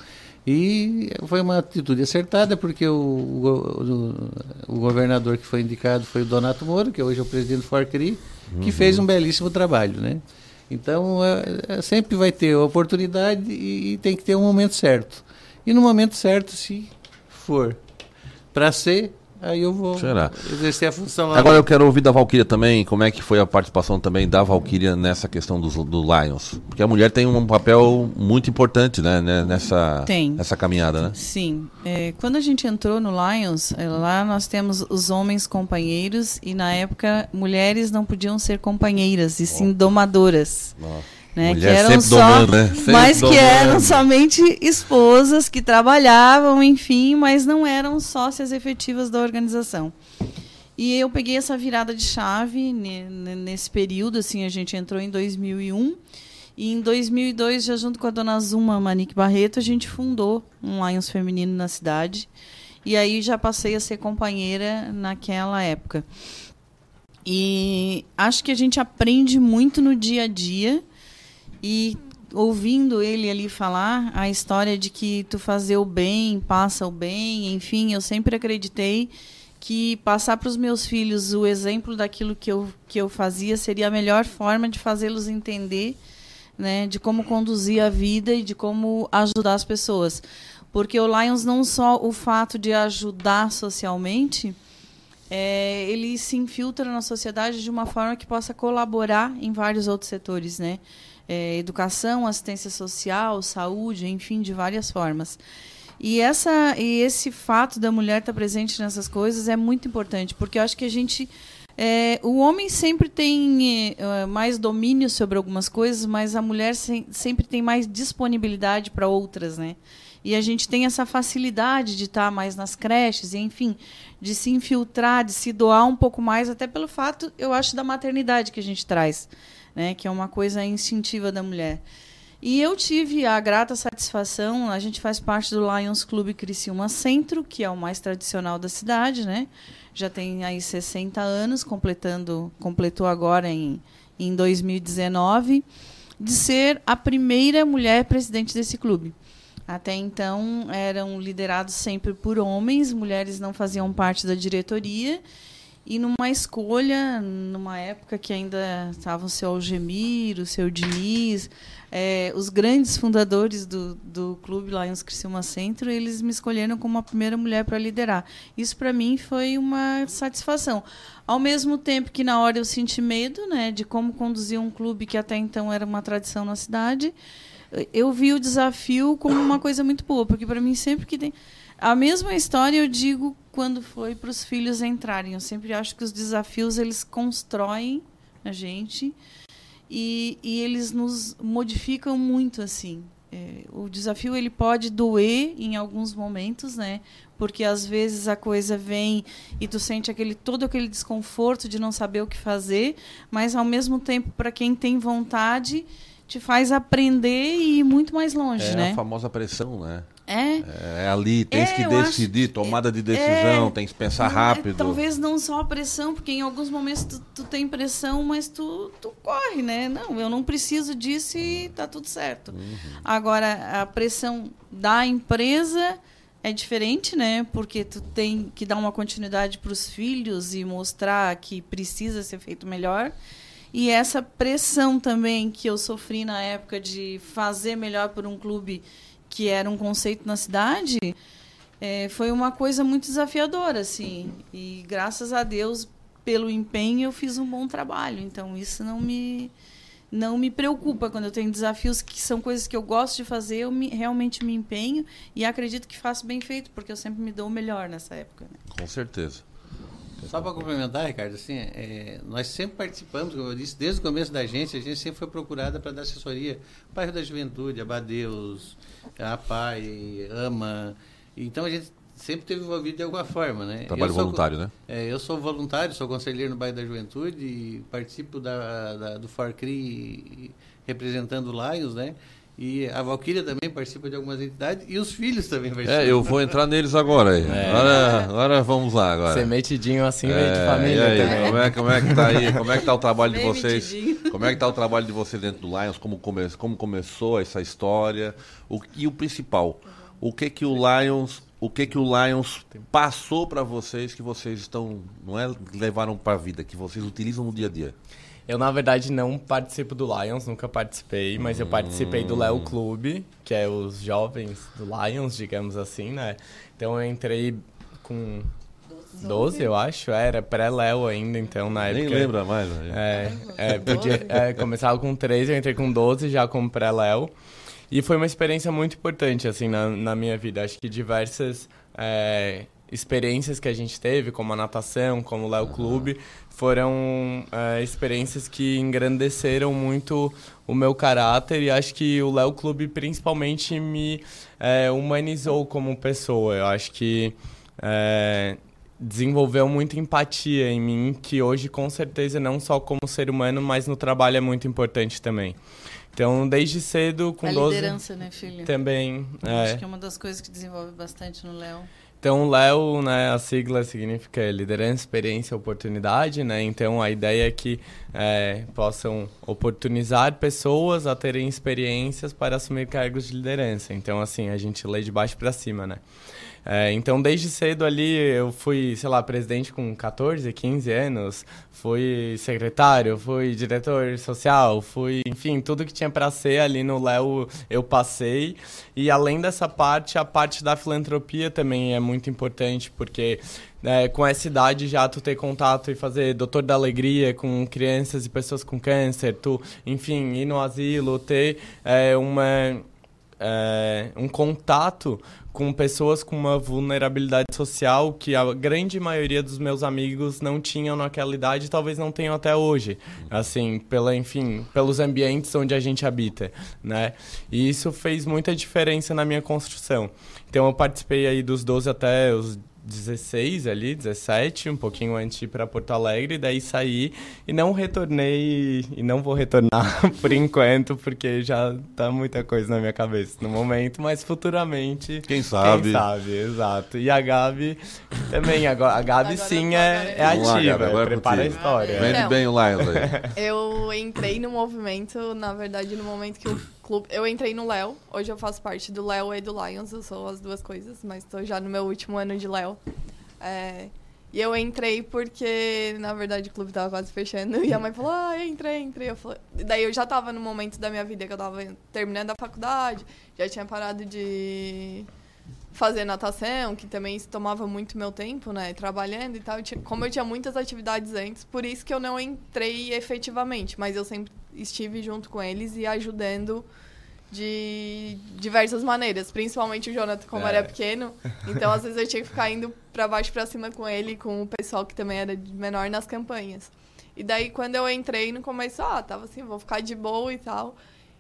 E foi uma atitude acertada, porque o, o, o, governador que foi indicado foi o Donato Moro, que hoje é o presidente do Forcri, uhum. que fez um belíssimo trabalho. Né? Então, é, é, sempre vai ter oportunidade e, e tem que ter um momento certo. E no momento certo, se for para ser, Aí eu vou Será? exercer a função lá. Agora eu quero ouvir da Valkyria também, como é que foi a participação também da Valkyria nessa questão do, do Lions. Porque a mulher tem um papel muito importante né, né nessa, tem. nessa caminhada, né? Sim. É, quando a gente entrou no Lions, é, lá nós temos os homens companheiros e na época mulheres não podiam ser companheiras, e sim domadoras. Nossa né? que eram só, domando, né? mas que eram somente esposas que trabalhavam, enfim, mas não eram sócias efetivas da organização. E eu peguei essa virada de chave nesse período, assim, a gente entrou em 2001 e em 2002, já junto com a dona Zuma Manique Barreto, a gente fundou um Lions feminino na cidade. E aí já passei a ser companheira naquela época. E acho que a gente aprende muito no dia a dia e ouvindo ele ali falar a história de que tu fazer o bem passa o bem, enfim, eu sempre acreditei que passar para os meus filhos o exemplo daquilo que eu, que eu fazia seria a melhor forma de fazê-los entender, né, de como conduzir a vida e de como ajudar as pessoas. Porque o Lions não só o fato de ajudar socialmente, é, ele se infiltra na sociedade de uma forma que possa colaborar em vários outros setores, né? É, educação, assistência social, saúde, enfim, de várias formas. E, essa, e esse fato da mulher estar presente nessas coisas é muito importante, porque eu acho que a gente É, o homem sempre tem é, mais domínio sobre algumas coisas, mas a mulher se, sempre tem mais disponibilidade para outras, né? E a gente tem essa facilidade de estar mais nas creches, e, enfim, de se infiltrar, de se doar um pouco mais, até pelo fato, eu acho, da maternidade que a gente traz, né? Que é uma coisa instintiva da mulher. E eu tive a grata satisfação, a gente faz parte do Lions Clube Criciúma Centro, que é o mais tradicional da cidade, né? já tem aí 60 anos, completando, completou agora em, em 2019, de ser a primeira mulher presidente desse clube. Até então eram liderados sempre por homens, mulheres não faziam parte da diretoria. E numa escolha, numa época que ainda estavam o seu Algemir, o seu Diniz, é, os grandes fundadores do, do clube Lions Criciúma Centro, eles me escolheram como a primeira mulher para liderar. Isso para mim foi uma satisfação. Ao mesmo tempo que na hora eu senti medo, né, de como conduzir um clube que até então era uma tradição na cidade, eu vi o desafio como uma coisa muito boa, porque para mim sempre que tem a mesma história eu digo quando foi para os filhos entrarem. Eu sempre acho que os desafios eles constroem a gente e, e eles nos modificam muito assim. É, o desafio ele pode doer em alguns momentos, né? Porque às vezes a coisa vem e tu sente aquele todo aquele desconforto de não saber o que fazer, mas ao mesmo tempo para quem tem vontade te faz aprender e ir muito mais longe, é né? a famosa pressão, né? É. É ali, tem É, que decidir, acho- tomada de decisão, é, tem que pensar é, rápido. talvez não só a pressão, porque em alguns momentos tu, tu tem pressão, mas tu, tu corre, né? Não, eu não preciso disso e tá tudo certo. Uhum. Agora, a pressão da empresa é diferente, né? Porque tu tem que dar uma continuidade para os filhos e mostrar que precisa ser feito melhor. E essa pressão também que eu sofri na época de fazer melhor por um clube que era um conceito na cidade, é, foi uma coisa muito desafiadora, assim. E graças a Deus, pelo empenho, eu fiz um bom trabalho. Então isso não me não me preocupa quando eu tenho desafios que são coisas que eu gosto de fazer, eu me- realmente me empenho e acredito que faço bem feito, porque eu sempre me dou o melhor nessa época. né? Com certeza. Só para complementar, Ricardo, assim, é, nós sempre participamos, como eu disse, desde o começo da agência, a gente sempre foi procurada para dar assessoria. Bairro da Juventude, Abadeus, a PAI, AMA. Então a gente sempre esteve envolvido de alguma forma, né? Trabalho sou- voluntário, né? É, eu sou voluntário, sou conselheiro no bairro da Juventude e participo da, da- do FORCRI representando o Lions, né? E a Valquíria também participa de algumas entidades e os filhos também participam. É, eu vou entrar neles agora aí. É. Agora, agora vamos lá agora. Ser metidinho assim É, de família e aí, também. Como é, como é que tá aí? Como é que tá o trabalho de vocês? Como é que tá o trabalho de vocês dentro do Lions? Como, come, como começou essa história? O, e o principal, o que que o Lions, o que que o Lions passou para vocês que vocês estão, não é levaram para a vida, que vocês utilizam no dia a dia? Eu, na verdade, não participo do Lions, nunca participei, mas eu participei do Léo Clube, que é os jovens do Lions, digamos assim, né? Então eu entrei com 12, eu acho, era pré-Léo ainda, então na Nem época. lembra mais. Né? É, é, podia, é, começava com 13, eu entrei com 12 já como pré-Léo. E foi uma experiência muito importante, assim, na, na minha vida. Acho que diversas é, experiências que a gente teve, como a natação, como o Léo Clube, foram é, experiências que engrandeceram muito o meu caráter e acho que o Léo Clube principalmente me é, humanizou como pessoa. Eu acho que é, desenvolveu muita empatia em mim, que hoje com certeza não só como ser humano, mas no trabalho é muito importante também. Então, desde cedo, com a 12 liderança, né, filho? também, Acho é. que é uma das coisas que desenvolve bastante no Léo. Então, Léo, né, a sigla significa liderança, experiência, oportunidade, né? Então, a ideia é que é, possam oportunizar pessoas a terem experiências para assumir cargos de liderança. Então, assim, a gente lê de baixo para cima, né? É, então, desde cedo ali, eu fui, sei lá, presidente com 14, 15 anos, fui secretário, fui diretor social, fui, enfim, tudo que tinha para ser ali no Léo eu passei. E além dessa parte, a parte da filantropia também é muito importante, porque né, com essa idade já tu ter contato e fazer doutor da alegria com crianças e pessoas com câncer, tu, enfim, ir no asilo, ter é, uma é, um contato com pessoas com uma vulnerabilidade social que a grande maioria dos meus amigos não tinham naquela idade e talvez não tenham até hoje. Assim, pela, enfim, pelos ambientes onde a gente habita, né? E isso fez muita diferença na minha construção. Então eu participei aí dos 12 até os 16 ali, 17, um pouquinho antes de ir para Porto Alegre, daí saí e não retornei e não vou retornar por enquanto, porque já tá muita coisa na minha cabeça no momento, mas futuramente. Quem sabe? Quem sabe, exato. E a Gabi também, agora, a Gabi agora sim é, é Vamos lá, ativa, Gabi, agora é prepara a história. Vende Então. bem o aí. Eu entrei no movimento, na verdade, no momento que o clube. Eu entrei no Léo. Hoje eu faço parte do Léo e do Lions. Eu sou as duas coisas, mas estou já no meu último ano de Léo. É, e eu entrei porque, na verdade, o clube tava quase fechando. E a mãe falou: Ah, entrei, entrei. Eu falei... Daí eu já tava no momento da minha vida que eu tava terminando a faculdade, já tinha parado de fazer natação, que também tomava muito meu tempo, né? Trabalhando e tal. Tinha- como eu tinha muitas atividades antes, por isso que eu não entrei efetivamente. Mas eu sempre estive junto com eles e ajudando de diversas maneiras. Principalmente o Jonathan, como É. era pequeno. Então, às vezes, eu tinha que ficar indo pra baixo e pra cima com ele, com o pessoal que também era menor nas campanhas. E daí, quando eu entrei no começo, ah, tava assim, vou ficar de boa e tal.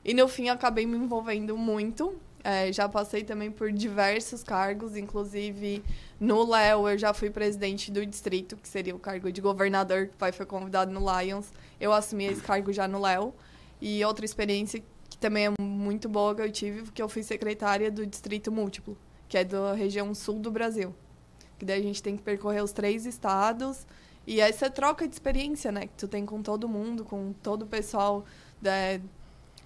E no fim, acabei me envolvendo muito. É, já passei também por diversos cargos, inclusive no Léo eu já fui presidente do distrito, que seria o cargo de governador, que o pai foi convidado no Lions. Eu assumi esse cargo já no Léo. E outra experiência que também é muito boa que eu tive, porque eu fui secretária do Distrito Múltiplo, que é da região sul do Brasil. Que daí a gente tem que percorrer os três estados. E essa troca de experiência, né? Que tu tem com todo mundo, com todo o pessoal da,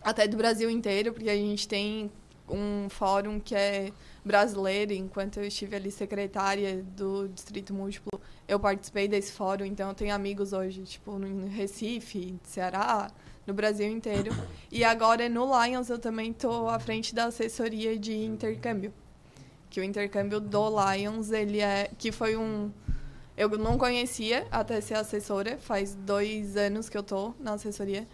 até do Brasil inteiro, porque a gente tem um fórum que é brasileiro, enquanto eu estive ali secretária do Distrito Múltiplo, eu participei desse fórum, então eu tenho amigos hoje, tipo, no Recife, Ceará, no Brasil inteiro. E agora no Lions eu também estou à frente da assessoria de intercâmbio. Que o intercâmbio do Lions, ele é. que foi um. Eu não conhecia até ser assessora, faz dois anos que eu tô na assessoria.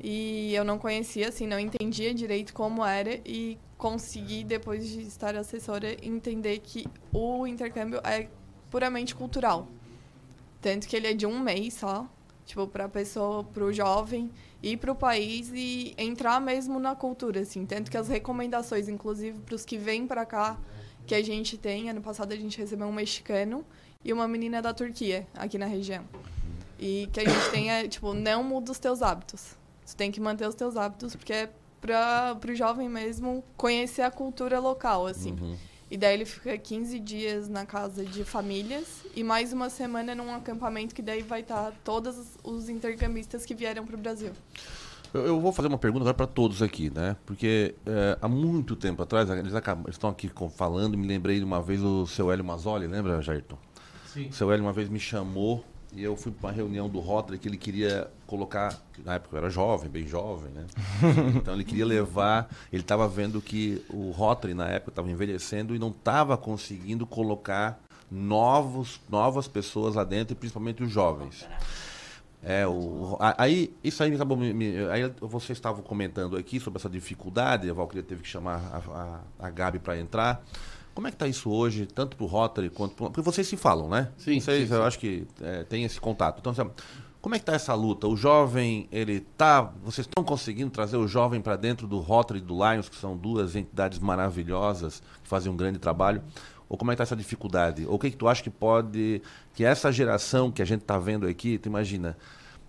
E eu não conhecia, assim, não entendia direito como era e consegui, depois de estar assessora, entender que o intercâmbio é puramente cultural. Tanto que ele é de um mês só, tipo, pra pessoa, pro jovem ir pro país e entrar mesmo na cultura, assim. Tanto que as recomendações, inclusive, pros que vêm pra cá, que a gente tem, ano passado a gente recebeu um mexicano e uma menina da Turquia, aqui na região. E que a gente tem é, tipo, não muda os teus hábitos. Tu tem que manter os teus hábitos, porque é para pro jovem mesmo conhecer a cultura local, assim. E daí ele fica 15 dias na casa de famílias e mais uma semana num acampamento que daí vai estar todos os- intercambistas que vieram pro Brasil. Eu, eu vou fazer uma pergunta agora para todos aqui, né? Porque é, há muito tempo atrás, eles, acabam, eles estão aqui falando, me lembrei de uma vez o seu Hélio Mazzoli, lembra, Jairton? Sim. O seu Hélio uma vez me chamou e eu fui para uma reunião do Rotary que ele queria colocar, na época eu era jovem, bem jovem, né? Então ele queria levar, ele estava vendo que o Rotary na época estava envelhecendo e não estava conseguindo colocar novos, novas pessoas lá dentro, e principalmente os jovens. É, o, aí, isso aí acabou me, me- Aí você estava comentando aqui sobre essa dificuldade, a Valkyria teve que chamar a, a, a Gabi para entrar. Como é que está isso hoje, tanto para o Rotary quanto pro, Porque vocês se falam, né? Sim, Vocês, sim, eu sim. acho que é, tem esse contato. Então, sabe, como é que está essa luta? O jovem, ele tá. Vocês estão conseguindo trazer o jovem para dentro do Rotary e do Lions, que são duas entidades maravilhosas que fazem um grande trabalho? Ou como é que está essa dificuldade? Ou o que, que tu acha que pode. Que essa geração que a gente está vendo aqui, tu imagina.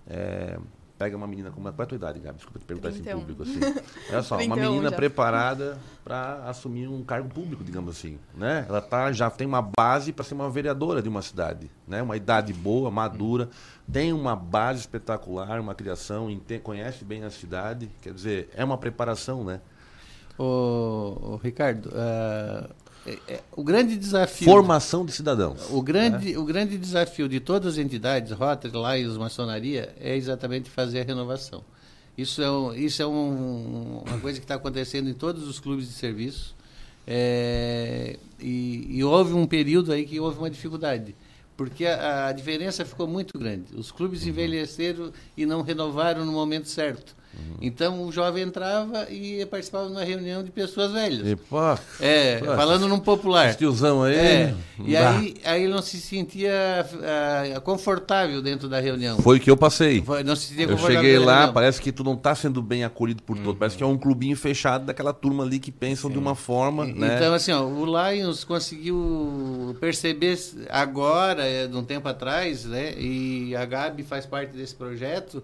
é, pega uma menina com uma. Qual é a tua idade, Gabi? Desculpa te perguntar isso em 31. público. Assim. Olha só, uma 31 menina já. preparada para assumir um cargo público, digamos assim. Né? Ela tá, já tem uma base para ser uma vereadora de uma cidade. Né? Uma idade boa, madura, tem uma base espetacular, uma criação, conhece bem a cidade. Quer dizer, é uma preparação, né? Ô, ô, Ricardo, é- o grande desafio. Formação de cidadãos. O grande, o grande desafio de todas as entidades, Rotary, Lions, Maçonaria, é exatamente fazer a renovação. Isso é, um- isso é um- uma coisa que está acontecendo em todos os clubes de serviço. É, e, e houve um período aí que houve uma dificuldade, porque a, a diferença ficou muito grande. Os clubes envelheceram e não renovaram no momento certo. Então o jovem entrava e participava de uma reunião de pessoas velhas. E, pô, É, pô, falando num popular. tiozão aí. É, e dá. aí, aí ele não se sentia ah, confortável dentro da reunião. Foi o que eu passei. Foi- Não se sentia Eu cheguei lá, reunião. parece que tu não tá sendo bem acolhido por todos. Parece que é um clubinho fechado daquela turma ali que pensam de uma forma, né? Então, assim, ó, o Lions conseguiu perceber agora, é, de um tempo atrás, né? E a Gabi faz parte desse projeto,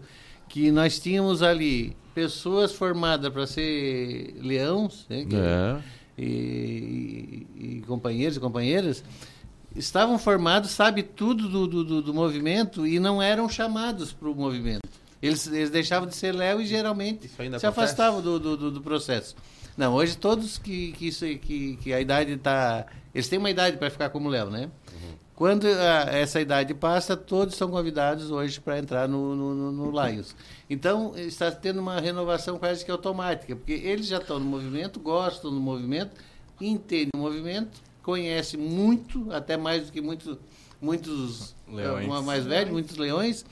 que nós tínhamos ali pessoas formadas para ser leões, né? que- É. e, e companheiros e companheiras estavam formados, sabe tudo do, do, do- do movimento e não eram chamados para o movimento. Eles, eles deixavam de ser Léo e geralmente se acontece? afastavam do, do, do- do processo. Não, hoje todos que, que, isso, que, que a idade está. Eles têm uma idade para ficar como Léo, né? Quando a- essa idade passa, todos são convidados hoje para entrar no, no, no, no Lions. Então, está tendo uma renovação quase que automática, porque eles já estão no movimento, gostam do movimento, entendem o movimento, conhecem muito, até mais do que muitos, muitos Leões. eh, mais velhos, muitos leões.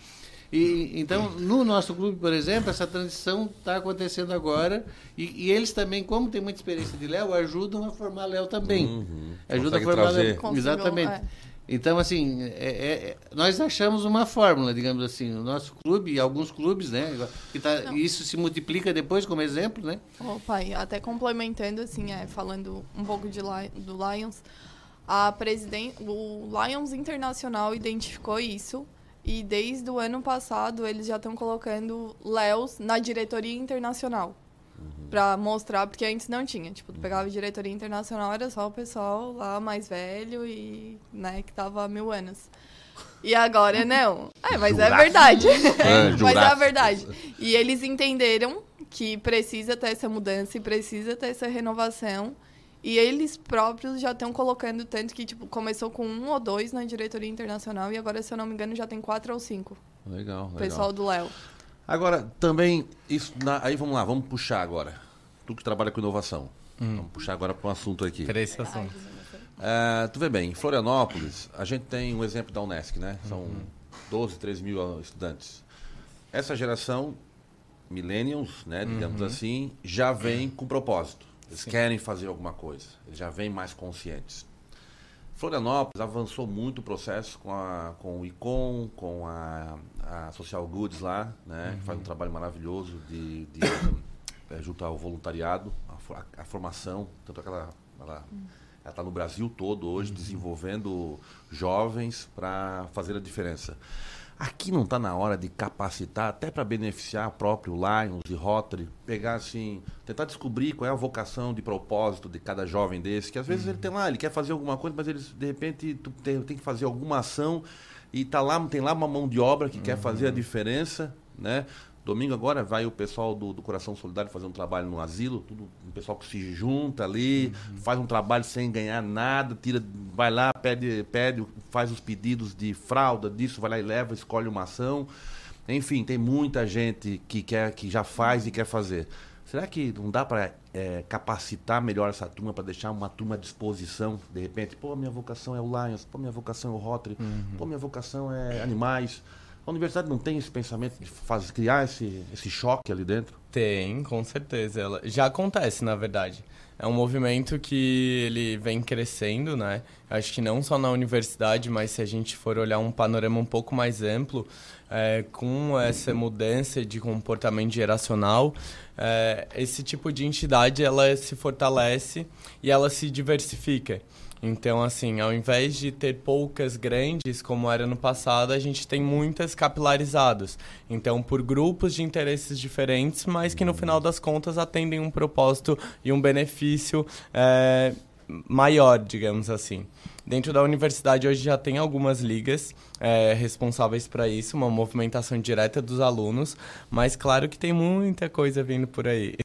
E, então, no nosso clube, por exemplo, essa transição está acontecendo agora. E, e eles também, como tem muita experiência de Léo, ajudam a formar Léo também. Uhum. Ajuda a formar trazer. Léo. Exatamente. é. Então, assim, é- é- é- nós achamos uma fórmula, digamos assim. O nosso clube e alguns clubes, né? Que tá, Não. isso se multiplica depois como exemplo, né? Ô, pai, até complementando, assim, é, falando um pouco de do Lions, a o Lions Internacional identificou isso e desde o ano passado eles já estão colocando Léos na diretoria internacional. Pra mostrar, porque antes não tinha. Tipo, tu pegava a diretoria internacional, era só o pessoal lá mais velho e, né, que tava há mil anos. E agora não. É, mas é verdade. É, mas é a verdade. E eles entenderam que precisa ter essa mudança e precisa ter essa renovação. E eles próprios já estão colocando tanto que, tipo, começou com um ou dois na diretoria internacional e agora, se eu não me engano, já tem quatro ou cinco. Legal, legal. pessoal do Léo. Agora, também, isso na- aí vamos lá, vamos puxar agora. Tu que trabalha com inovação. Hum. Vamos puxar agora para um assunto aqui. Para esse assunto. É, tu vê bem, em Florianópolis, a gente tem um exemplo da Unesc, né? São Uhum. 12, 13 mil estudantes. Essa geração, millennials, né, digamos Uhum. assim, já vem com propósito. Eles querem fazer alguma coisa. Eles já vêm mais conscientes. Florianópolis avançou muito o processo com, a, com o ICOM, com a, a Social Goods lá, né? Que faz um trabalho maravilhoso de, de eh, junto ao voluntariado, a, a- formação, tanto que ela ela está no Brasil todo hoje desenvolvendo jovens para fazer a diferença. Aqui não está na hora de capacitar, até para beneficiar próprio Lions e Rotary, pegar assim, tentar descobrir qual é a vocação de propósito de cada jovem desse, que às vezes ele tem lá, ele quer fazer alguma coisa, mas ele, de repente tu tem, tem que fazer alguma ação e tá lá, tem lá uma mão de obra que quer fazer a diferença, né? Domingo agora vai o pessoal do, do Coração Solidário fazer um trabalho no asilo, tudo um pessoal que se junta ali, faz um trabalho sem ganhar nada, tira, vai lá, pede, pede, faz os pedidos de fralda, disso, vai lá e leva, escolhe uma ação. Enfim, tem muita gente que quer, que já faz e quer fazer. Será que não dá para capacitar melhor essa turma para deixar uma turma à disposição? De repente, pô, minha vocação é o Lions, pô, minha vocação é o Rotary, pô, minha vocação é animais. A universidade não tem esse pensamento de faz, criar esse, esse choque ali dentro? Tem, com certeza. Ela já acontece, na verdade. É um movimento que ele vem crescendo, né? Acho que não só na universidade, mas se a gente for olhar um panorama um pouco mais amplo, é, com essa mudança de comportamento geracional, é, esse tipo de entidade ela se fortalece e ela se diversifica. Então, assim, ao invés de ter poucas grandes, como era no passado, a gente tem muitas capilarizadas. Então, por grupos de interesses diferentes, mas que no final das contas atendem um propósito e um benefício é, maior, digamos assim. Dentro da universidade hoje já tem algumas ligas é, responsáveis para isso, uma movimentação direta dos alunos, mas claro que tem muita coisa vindo por aí.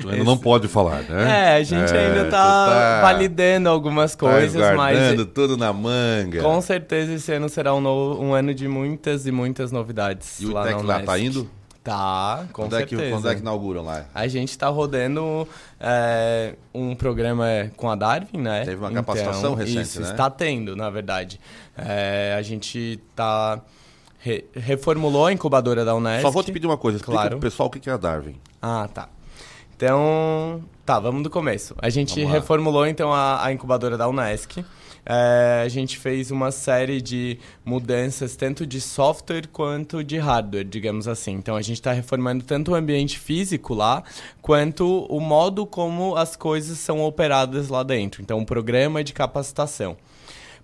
Tu ainda não pode falar, né? É, a gente É, ainda tu tá, tá- validando algumas coisas, tá mas tudo na manga. com certeza esse ano será um, novo- um ano de muitas e muitas novidades. E o lá ITEC na lá Unesc. tá indo? Tá, com quando, é que, certeza. quando é que inauguram lá? A gente tá rodando é, um programa com a Darwin, né? Teve uma capacitação recente, isso, né? está tendo, na verdade. É, a gente tá re- reformulou a incubadora da Unesp. Só vou te pedir uma coisa, explica Claro. pro pessoal o que é a Darwin. Ah, tá. Então, tá, vamos do começo. A gente reformulou então a, a incubadora da Unesc. É, a gente fez uma série de mudanças tanto de software quanto de hardware, digamos assim. Então a gente está reformando tanto o ambiente físico lá, quanto o modo como as coisas são operadas lá dentro. Então, um programa de capacitação.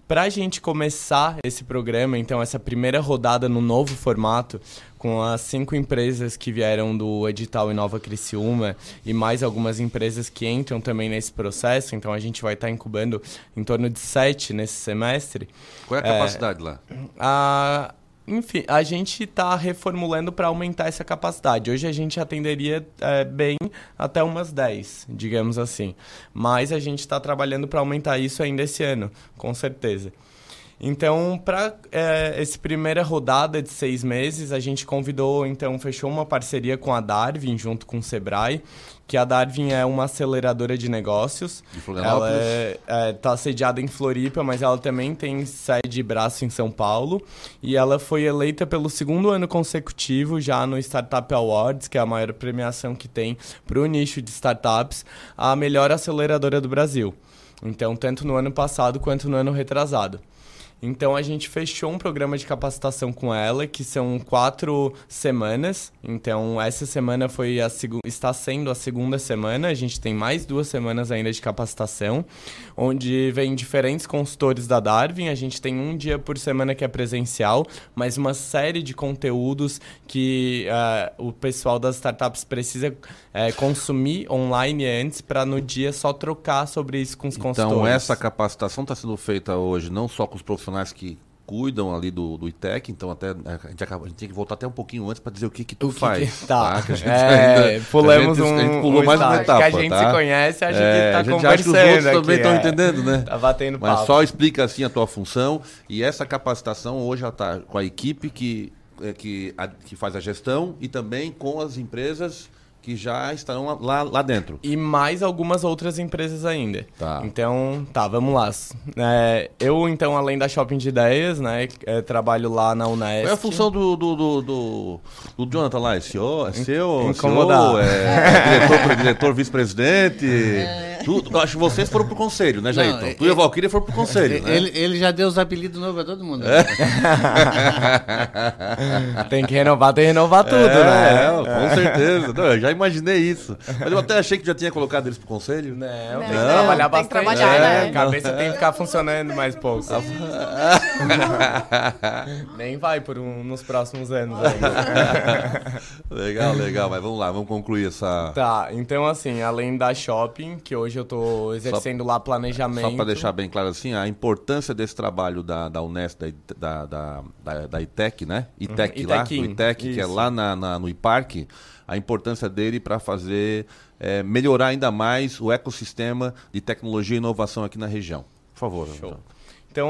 Para a gente começar esse programa, então, essa primeira rodada no novo formato, com as cinco empresas que vieram do edital Inova Criciúma e mais algumas empresas que entram também nesse processo, então a gente vai estar incubando em torno de sete nesse semestre. Qual é a É, capacidade lá? a, enfim, a gente está reformulando para aumentar essa capacidade. Hoje a gente atenderia é, bem até umas 10, digamos assim. Mas a gente está trabalhando para aumentar isso ainda esse ano, com certeza. Então, para essa primeira rodada de seis meses, a gente convidou, então, fechou uma parceria com a Darwin, junto com o Sebrae, que a Darwin é uma aceleradora de negócios. De Florianópolis. Ela está sediada em Floripa, mas ela também tem sede e braço em São Paulo. E ela foi eleita pelo segundo ano consecutivo já no Startup Awards, que é a maior premiação que tem para o nicho de startups, a melhor aceleradora do Brasil. Então, tanto no ano passado quanto no ano retrasado. Então a gente fechou um programa de capacitação com ela, que são quatro semanas. Então essa semana foi a está sendo a segunda semana. A gente tem mais duas semanas ainda de capacitação, onde vem diferentes consultores da Darwin. A gente tem um dia por semana que é presencial, mas uma série de conteúdos que eh, o pessoal das startups precisa eh, consumir online antes para no dia só trocar sobre isso com os consultores. Então, essa capacitação está sendo feita hoje não só com os profissionais que cuidam ali do, do ITEC, então até a gente, acaba, a gente tem que voltar até um pouquinho antes para dizer o que que tu O faz. que- tá. Que a gente É, ainda- pulamos a gente, a gente um- pulou um mais uma etapa, que a gente tá? se conhece, acha que É, tá a gente acha que os outros conversando também estão é. entendendo, né? Tá batendo Mas papo. só explica assim a tua função e essa capacitação hoje já está com a equipe que, é, que, a- que faz a gestão e também com as empresas que já estarão lá- lá, dentro. E mais algumas outras empresas ainda. Tá. Então, tá, vamos lá. É, eu, então, além da Shopping de Ideias, né, é, trabalho lá na Unesp. Qual é a função do, do, do, do, do Jonathan lá? É CEO? É seu? incomodar. CEO, é diretor, diretor vice-presidente? Tudo. Acho que vocês foram pro conselho, né, Jairton? Não, tu e a Valkyria foram pro conselho, né? Ele, ele já deu os apelidos novos a todo mundo. É. né? Tem que renovar, tem que renovar tudo, é, né? é, com certeza. Não, eu já imaginei isso. Mas eu até achei que já tinha colocado eles pro conselho. Não, Não, tem que não, trabalhar tem que bastante. trabalhar, é, né? A cabeça tem que ficar funcionando mais pouco. Nem vai por um, nos próximos anos ainda. legal, legal. Mas vamos lá, vamos concluir essa... Tá, então assim, além da shopping, que hoje eu tô exercendo lá planejamento. Só para deixar bem claro assim, a importância desse trabalho da, da Unesp, da, da, da, da, ITEC, né? ITEC Uhum, lá, Itequim, do ITEC, que é isso. lá na, na- no IPARC, a importância dele para fazer, é, melhorar ainda mais o ecossistema de tecnologia e inovação aqui na região. Por favor. João. Então,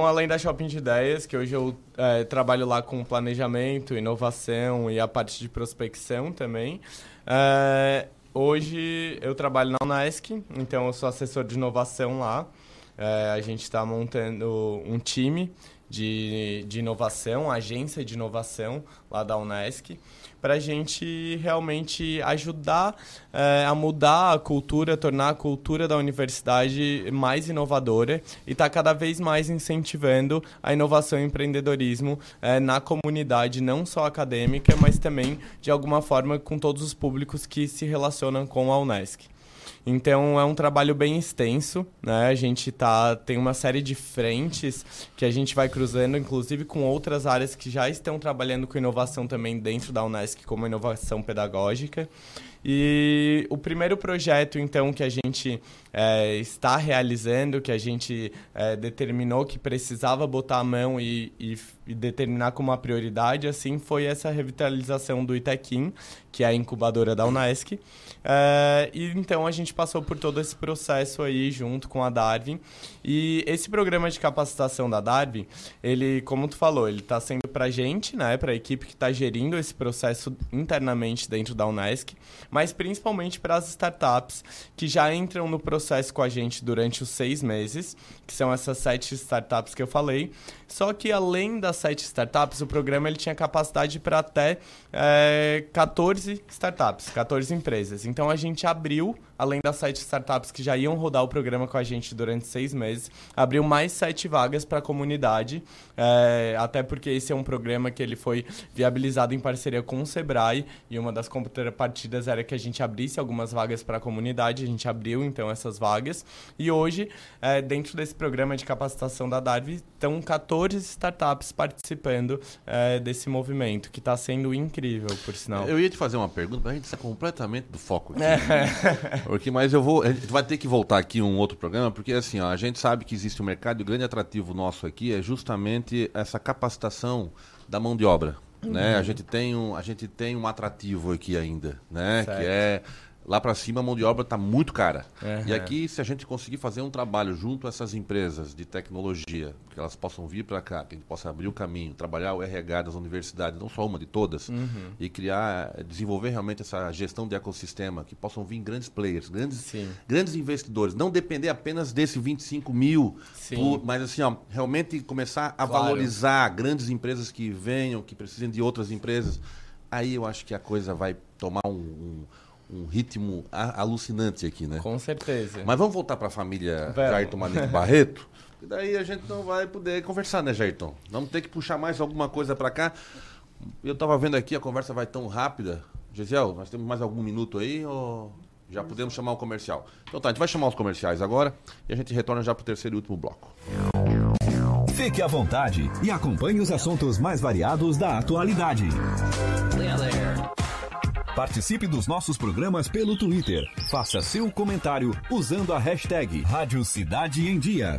além da Shopping de Ideias, que hoje eu eh, trabalho lá com planejamento, inovação e a parte de prospecção também. eh, hoje eu trabalho na Unesc, então eu sou assessor de inovação lá. Eh, a gente está montando um time de, de inovação, agência de inovação lá da Unesc, para a gente realmente ajudar eh, a mudar a cultura, tornar a cultura da universidade mais inovadora e está cada vez mais incentivando a inovação e empreendedorismo eh, na comunidade, não só acadêmica, mas também, de alguma forma, com todos os públicos que se relacionam com a Unesc. Então é um trabalho bem extenso, né? A gente tá tem uma série de frentes que a gente vai cruzando, inclusive com outras áreas que já estão trabalhando com inovação também dentro da Unesc, como inovação pedagógica. E o primeiro projeto, então, que a gente eh, está realizando, que a gente eh, determinou que precisava botar a mão e, e, e determinar como uma prioridade, assim, foi essa revitalização do Itequim, que é a incubadora da Unesc. Eh, e então a gente passou por todo esse processo aí junto com a Darwin. E esse programa de capacitação da Darwin, ele, como tu falou, ele está sendo para gente, né, para a equipe que está gerindo esse processo internamente dentro da Unesc, mas principalmente para as startups que já entram no processo com a gente durante os seis meses, que são essas sete startups que eu falei. Só que além das sete startups, o programa ele tinha capacidade para até é, 14 startups, 14 empresas. Então a gente abriu, além das sete startups que já iam rodar o programa com a gente durante seis meses, abriu mais sete vagas para a comunidade, é, até porque esse é um programa que ele foi viabilizado em parceria com o Sebrae e uma das contrapartidas era que a gente abrisse algumas vagas para a comunidade, a gente abriu então essas vagas e hoje, é, dentro desse programa de capacitação da Darwin, estão 14 startups participando é, desse movimento, que está sendo incrível, por sinal. Eu ia te fazer uma pergunta, mas a gente está completamente do foco aqui. É. Porque, mas eu vou. A gente vai ter que voltar aqui um outro programa, porque assim, ó, a gente sabe que existe um mercado e o grande atrativo nosso aqui é justamente essa capacitação da mão de obra. Uhum. Né? A, gente tem um, a gente tem um atrativo aqui ainda, né? Certo. Que é Lá para cima a mão de obra está muito cara. Uhum. E aqui, se a gente conseguir fazer um trabalho junto a essas empresas de tecnologia, que elas possam vir para cá, que a gente possa abrir o caminho, trabalhar o RH das universidades, não só uma, de todas, uhum. e criar, desenvolver realmente essa gestão de ecossistema, que possam vir grandes players, grandes, grandes investidores, não depender apenas desse 25 mil, por, mas assim, ó, realmente começar a claro. valorizar grandes empresas que venham, que precisem de outras empresas. Aí eu acho que a coisa vai tomar um, um um ritmo alucinante aqui, né? Com certeza. Mas vamos voltar para a família vamos. Jairton Manique Barreto, e daí a gente não vai poder conversar, né, Jairton? Vamos ter que puxar mais alguma coisa para cá. Eu estava vendo aqui, a conversa vai tão rápida. Gisele, nós temos mais algum minuto aí ou já podemos chamar o comercial? Então tá, a gente vai chamar os comerciais agora e a gente retorna já para o terceiro e último bloco. Fique à vontade e acompanhe os assuntos mais variados da atualidade. Participe dos nossos programas pelo Twitter. Faça seu comentário usando a hashtag Rádio Cidade em Dia.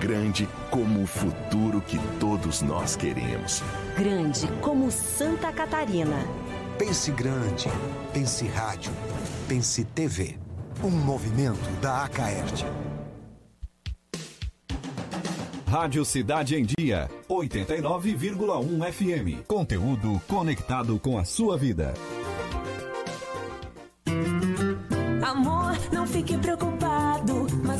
Grande como o futuro que todos nós queremos. Grande como Santa Catarina. Pense grande. Pense rádio. Pense TV. Um movimento da Acaerte. Rádio Cidade em Dia, 89,1 FM. Conteúdo conectado com a sua vida. Amor, não fique preocupado,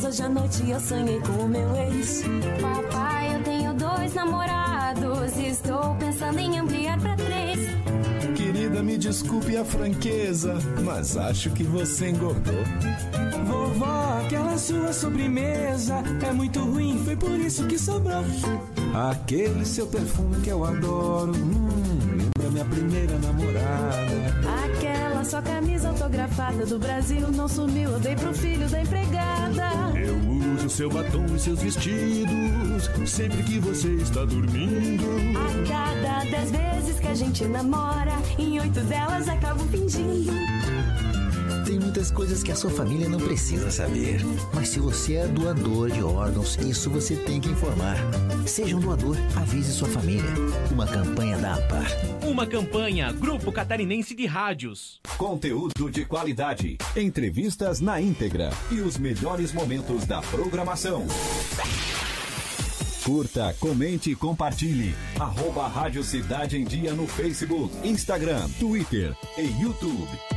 hoje à noite eu sonhei com o meu ex. Papai, eu tenho dois namorados e estou pensando em ampliar para três. Querida, me desculpe a franqueza, mas acho que você engordou. Vovó, aquela sua sobremesa é muito ruim, foi por isso que sobrou. Aquele seu perfume que eu adoro, hum, lembra minha primeira namorada. Aquela sua camisa autografada do Brasil não sumiu, eu dei pro filho da empregada. Uso seu batom e seus vestidos sempre que você está dormindo. A cada dez vezes que a gente namora, em oito delas acabo fingindo. Tem muitas coisas que a sua família não precisa saber. Mas se você é doador de órgãos, isso você tem que informar. Seja um doador, avise sua família. Uma campanha da APAR. Uma campanha Grupo Catarinense de Rádios. Conteúdo de qualidade, entrevistas na íntegra e os melhores momentos da programação. Curta, comente e compartilhe. Arroba Rádio Cidade em Dia no Facebook, Instagram, Twitter e YouTube.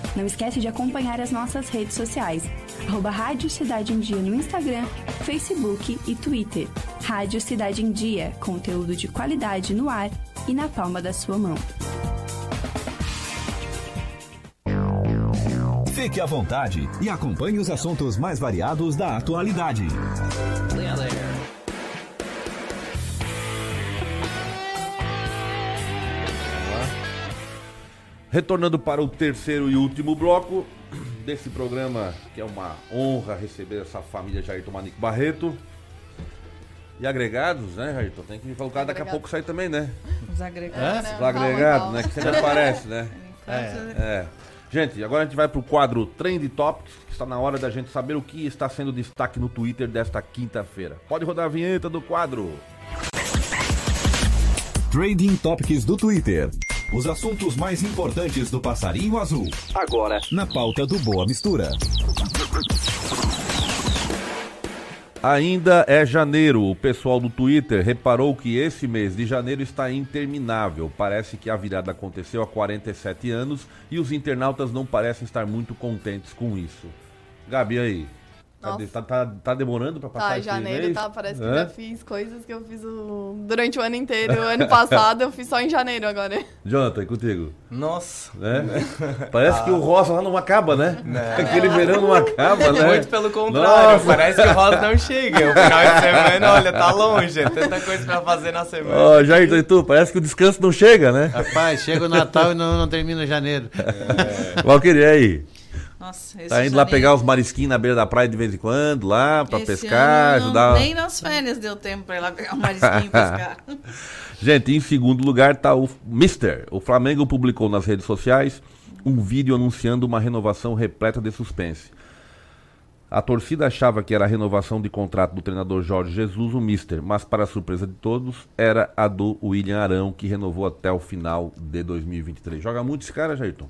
Não esquece de acompanhar as nossas redes sociais, arroba Rádio Cidade em Dia no Instagram, Facebook e Twitter. Rádio Cidade em Dia, conteúdo de qualidade no ar e na palma da sua mão. Fique à vontade e acompanhe os assuntos mais variados da atualidade. Retornando para o terceiro e último bloco desse programa, que é uma honra receber essa família Jairton Manico Barreto. E agregados, né, Jairton? Tem que me colocar daqui a pouco sair também, né? Os agregados. Os agregados, né? Que sempre aparece, né? É. É. Gente, agora a gente vai pro quadro Trend Topics, que está na hora da gente saber o que está sendo destaque no Twitter desta quinta-feira. Pode rodar a vinheta do quadro. Trading Topics do Twitter. Os assuntos mais importantes do passarinho azul. Agora, na pauta do Boa Mistura. Ainda é janeiro. O pessoal do Twitter reparou que esse mês de janeiro está interminável. Parece que a virada aconteceu há 47 anos e os internautas não parecem estar muito contentes com isso. Gabi, aí. Tá, tá, tá- tá demorando pra passar Tá, esse janeiro, mês? tá? Parece que Hã? já fiz coisas que eu fiz o- durante o ano inteiro. O ano passado eu fiz só em janeiro agora. Jonathan, e contigo? Nossa. Né? Parece que o rosa lá não acaba, né? Não. Aquele verão não acaba, né? Muito pelo contrário, Nossa. parece que o rosa não chega. O final de semana, olha, tá longe. é Tanta coisa pra fazer na semana. Ó, Jair, e tu? Parece que o descanso não chega, né? Rapaz, chega o Natal e não, não termina janeiro. Valqueria, e aí? Nossa, Tá indo lá pegar os marisquinhos na beira da praia de vez em quando, lá, pra Esse pescar, ano ajudar. Nem nas férias deu tempo pra ir lá pegar um marisquinho e pescar. Gente, em segundo lugar tá o Mister. O Flamengo publicou nas redes sociais um vídeo anunciando uma renovação repleta de suspense. A torcida achava que era a renovação de contrato do treinador Jorge Jesus, o Mister, mas para surpresa de todos, era a do William Arão, que renovou até o final de 2023. Joga muito esse cara, Jairton?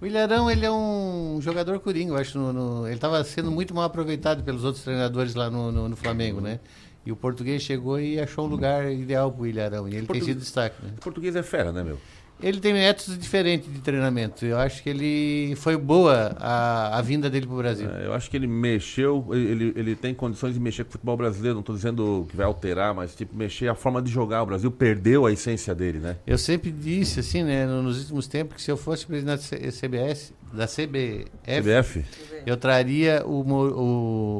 O Ilharão, ele é um jogador coringa, eu acho. no- no- ele estava sendo muito mal aproveitado pelos outros treinadores lá no, no- no Flamengo, né? E o português chegou e achou o lugar ideal para o Ilharão. E ele tem Portu- sido destaque, né? O português é fera, né, meu? Ele tem métodos diferentes de treinamento. Eu acho que ele foi boa a, a vinda dele para o Brasil. É, eu acho que ele mexeu, ele, ele tem condições de mexer com o futebol brasileiro. Não estou dizendo que vai alterar, mas tipo, mexer a forma de jogar. O Brasil perdeu a essência dele, né? Eu sempre disse, assim, né, no- nos últimos tempos, que se eu fosse presidente da CBS, da CBF, CBF? eu traria o,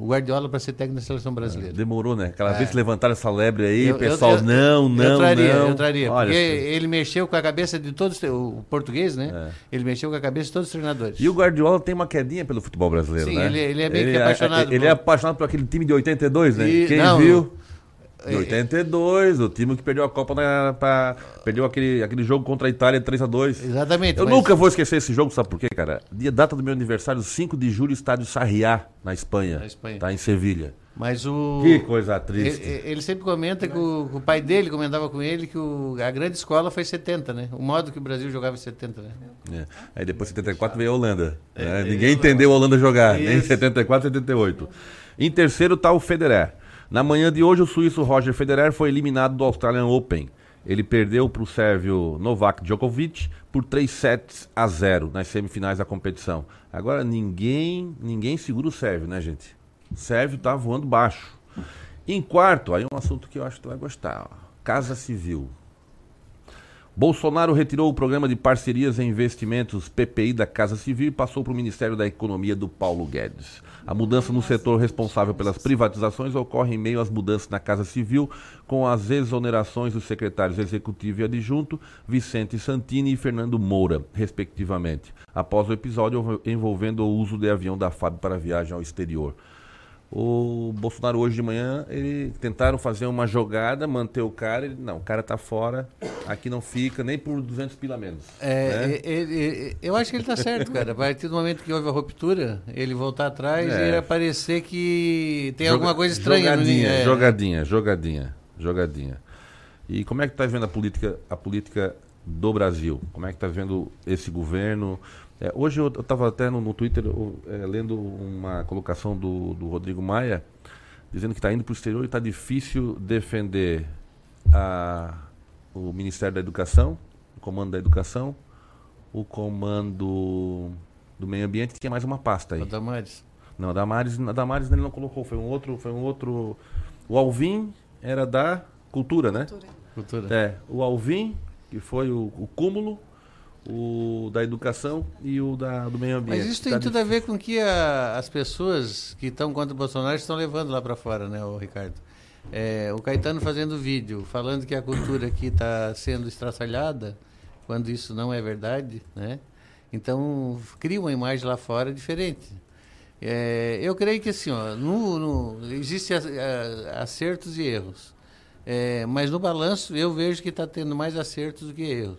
o Guardiola para ser técnico da seleção brasileira. Demorou, né? Aquela É. vez que levantaram essa lebre aí, o pessoal, eu- eu- não, não, eu traria, não. Eu traria, Olha, porque ele mexeu com a cabeça de todos, o português, né? É. Ele mexeu com a cabeça de todos os treinadores. E o Guardiola tem uma quedinha pelo futebol brasileiro, Sim, né? ele- ele é meio que apaixonado Ele por- é apaixonado por aquele time de 82, né? E- Quem não, viu... De 82, o time que perdeu a Copa na, pra, perdeu aquele, aquele jogo contra a Itália 3x2. Exatamente. Eu mas- nunca vou esquecer esse jogo, sabe por quê, cara? Dia data do meu aniversário, 5 de julho, estádio Sarriá, na Espanha. Na Espanha. Tá em Sevilha. Mas o. Que coisa triste. Ele, ele sempre comenta que o, o pai dele comentava com ele que o- a grande escola foi 70, né? O modo que o Brasil jogava em 70, né? É. Aí depois 74 veio a Holanda. É, né? veio Ninguém entendeu a Holanda jogar, nem em Isso. 74, 78. Em terceiro está o Federer. Na manhã de hoje, o suíço Roger Federer foi eliminado do Australian Open. Ele perdeu para o sérvio Novak Djokovic por 3 sets a 0 nas semifinais da competição. Agora ninguém, ninguém segura o sérvio, né, gente? O sérvio tá voando baixo. Em quarto, aí um assunto que eu acho que tu vai gostar. ó. Casa Civil. Bolsonaro retirou o programa de parcerias e investimentos PPI da Casa Civil e passou para o Ministério da Economia do Paulo Guedes. A mudança no setor responsável pelas privatizações ocorre em meio às mudanças na Casa Civil, com as exonerações dos secretários executivo e adjunto Vicente Santini e Fernando Moura, respectivamente, após o episódio envolvendo o uso de avião da FAB para viagem ao exterior. O Bolsonaro hoje de manhã, ele tentaram fazer uma jogada, manter o cara, ele, não, o cara tá fora, aqui não fica nem por 200 pila menos. É, né? e- e- e- eu acho que ele está certo, cara. A partir do momento que houve a ruptura, ele voltar atrás É. e ia parecer que tem Joga- alguma coisa estranha jogadinha. É. jogadinha, jogadinha, jogadinha. E como é que tá vendo a política, a política do Brasil? Como é que tá vendo esse governo? É, hoje eu estava até no, no Twitter eu, é, lendo uma colocação do, do Rodrigo Maia dizendo que está indo para o exterior e está difícil defender a, o Ministério da Educação, o Comando da Educação, o Comando do Meio Ambiente e tinha mais uma pasta aí. O Damares. Não, a Damares, a Damares ele não colocou, foi um outro, foi um outro. O Alvim era da Cultura, né? Cultura. É, o Alvim, que foi o, o cúmulo, o da educação e o da, do meio ambiente. Mas isso tem Tá tudo a ver com o que a- as pessoas que estão contra o Bolsonaro estão levando lá para fora, né, o Ricardo? É, o Caetano fazendo vídeo, falando que a cultura aqui está sendo estraçalhada, quando isso não é verdade, né? Então, cria uma imagem lá fora diferente. É, eu creio que assim, ó, no, no, a- acertos e erros. É, mas no balanço eu vejo que está tendo mais acertos do que erros.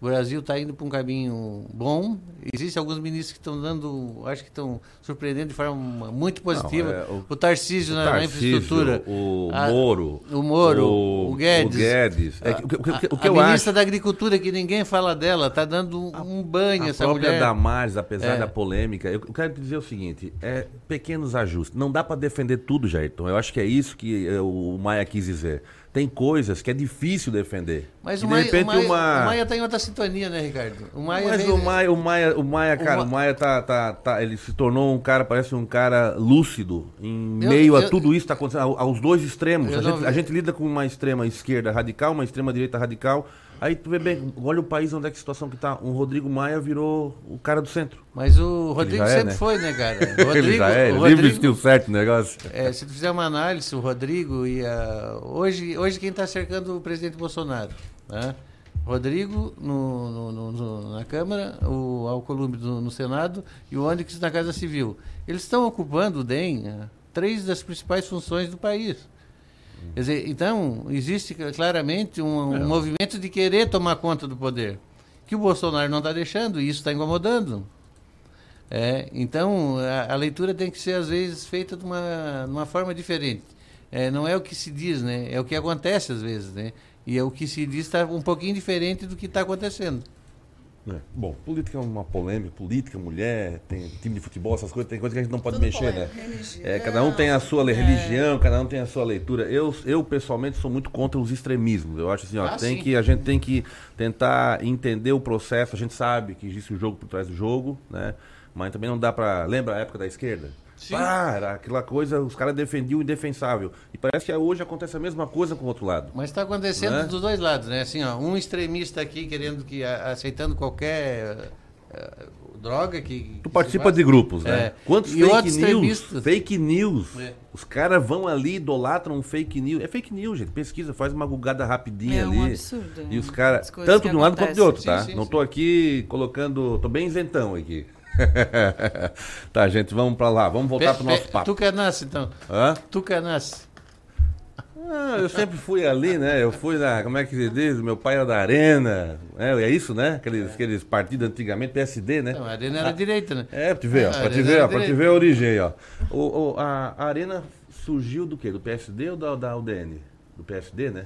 O Brasil está indo para um caminho bom. Existem alguns ministros que estão dando, acho que estão surpreendendo de forma muito positiva. Não, é, o, Tarcísio o na, na Tarcísio, infraestrutura. o A- Moro, O Moro, o- o, Guedes. o Guedes. É o o o que a eu ministra acho- da Agricultura, que ninguém fala dela, está dando um, um banho A essa própria mulher. Damares, apesar É. da polêmica, eu quero dizer o seguinte: é pequenos ajustes. Não dá para defender tudo, Jairton. Eu acho que é isso que eh, o Maia quis dizer. Tem coisas que é difícil defender. Mas o de Maia, repente o Maia, uma o Maia tá em outra sintonia, né, Ricardo? O Maia Mas vem- o Maia, o Maia, o Maia, cara, O o Ma- Maia tá, tá, tá, ele se tornou um cara, parece um cara lúcido em Eu- meio a eu- tudo isso que está acontecendo, ao- aos dois extremos. A não gente, vi- a gente lida com uma extrema esquerda radical, uma extrema direita radical. Aí tu vê bem, olha o país onde é que a situação que tá. Um Rodrigo Maia virou o cara do centro. Mas o Rodrigo Ele é, sempre né? foi, né, cara? O ele Rodrigo- já é, o ele Rodrigo- vestiu certo o negócio. É, se tu fizer uma análise, o Rodrigo e a... Hoje, hoje quem está cercando o presidente Bolsonaro? Né? Rodrigo no, no- no- no- na Câmara, o Alcolumbre no, no Senado e o Onyx na Casa Civil. Eles estão ocupando, o DEM, né, três das principais funções do país. Quer dizer, então, existe claramente um, um É. movimento de querer tomar conta do poder, que o Bolsonaro não está deixando, e isso está incomodando. É, então, a, a leitura tem que ser, às vezes, feita de uma, de uma forma diferente. É, não é o que se diz, né? É o que acontece, às vezes, né? E é o que se diz está um pouquinho diferente do que está acontecendo. É. Bom, política é uma polêmica, política, mulher, tem time de futebol, essas coisas, tem coisas que a gente não pode Tudo mexer, polêmico. né? Religião, É, cada um tem a sua é. religião, cada um tem a sua leitura. Eu, eu pessoalmente sou muito contra os extremismos. Eu acho assim, ó, Ah, tem sim. que a gente tem que tentar entender o processo. A gente sabe que existe o jogo por trás do jogo, né? Mas também não dá pra. Lembra a época da esquerda? Sim. Era aquela coisa, os caras defendiam o indefensável. E parece que hoje acontece a mesma coisa com o outro lado. Mas está acontecendo Né? dos dois lados, né? Assim, ó, um extremista aqui querendo que aceitando qualquer eh, droga que Tu participa de grupos, né? É. Quantos E fake news? Fake news. É. Os caras vão ali, idolatram um fake news. É fake news, gente. Pesquisa, faz uma gugada rapidinha É um ali. absurdo, E os caras, tanto de um lado quanto de outro, acontecem. tá? Sim, sim, Não sim. tô aqui colocando. Tô bem isentão aqui. tá, gente, vamos pra lá. Vamos voltar pro nosso papo. Tu que nasce, então. Hã? Tu que nasce. Ah, eu sempre fui ali, né? Eu fui na. Como é que se diz? Meu pai era da Arena. É, é isso, né? Aqueles, aqueles partidos antigamente, PSD, né? Não, a Arena era direita, né? É, pra te ver, ó, É, a pra te ver, ó, pra te ver a origem, ó. O, o- a, a Arena surgiu do quê? Do PSD ou da, da UDN? Do PSD, né?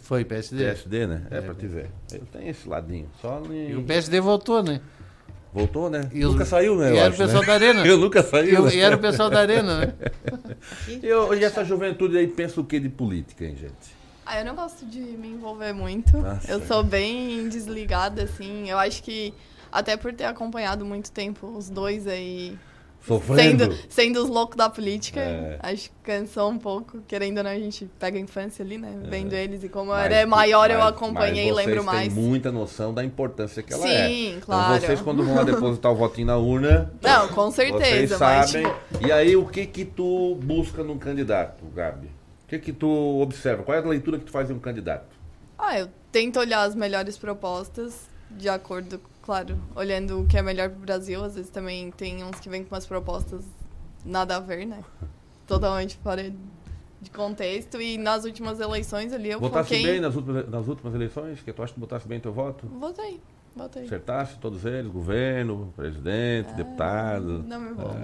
Foi PSD. PSD, né? É, É. pra te ver. Eu tenho esse ladinho. Só em... E o PSD voltou, né? Voltou, né? E os- nunca saiu, né? e eu era o acho, pessoal né? da Arena. Eu nunca saiu. E o- né? e era o pessoal da Arena, né? Eu- e essa juventude aí pensa o que de política, hein, gente? Ah, eu não gosto de me envolver muito. Nossa. Eu sou bem desligada, assim. Eu acho que, até por ter acompanhado muito tempo os dois aí. Sofrendo. Sendo, sendo os loucos da política, É. acho que cansou um pouco. Querendo ou não, a gente pega a infância ali, né? Vendo eles. E como eu Mas- era maior, eu mas- acompanhei e lembro mais. têm muita noção da importância que ela é. Sim, Então claro. vocês, quando vão lá depositar o votinho na urna. Não, com certeza, Vocês mas, sabem. tipo- E aí, o que que tu busca num candidato, Gabi? O que que tu observa? Qual é a leitura que tu faz em um candidato? Ah, eu tento olhar as melhores propostas, de acordo, claro, olhando o que é melhor pro Brasil. Às vezes também tem uns que vêm com umas propostas nada a ver, né? Totalmente fora de contexto. E nas últimas eleições ali eu Votasse foquei... bem nas últimas, nas últimas eleições? Que tu acha que botasse bem teu voto? Votei, votei. Acertasse todos eles? Governo, presidente, deputado? não me envolvo.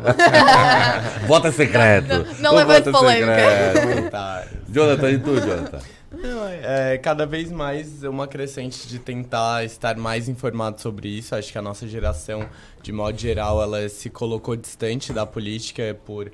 Vota secreto. Não- não levante polêmica. secreto. Jonathan, e tu, Jonathan? Não, é cada vez mais uma crescente de tentar estar mais informado sobre isso. Acho que a nossa geração, de modo geral, ela se colocou distante da política por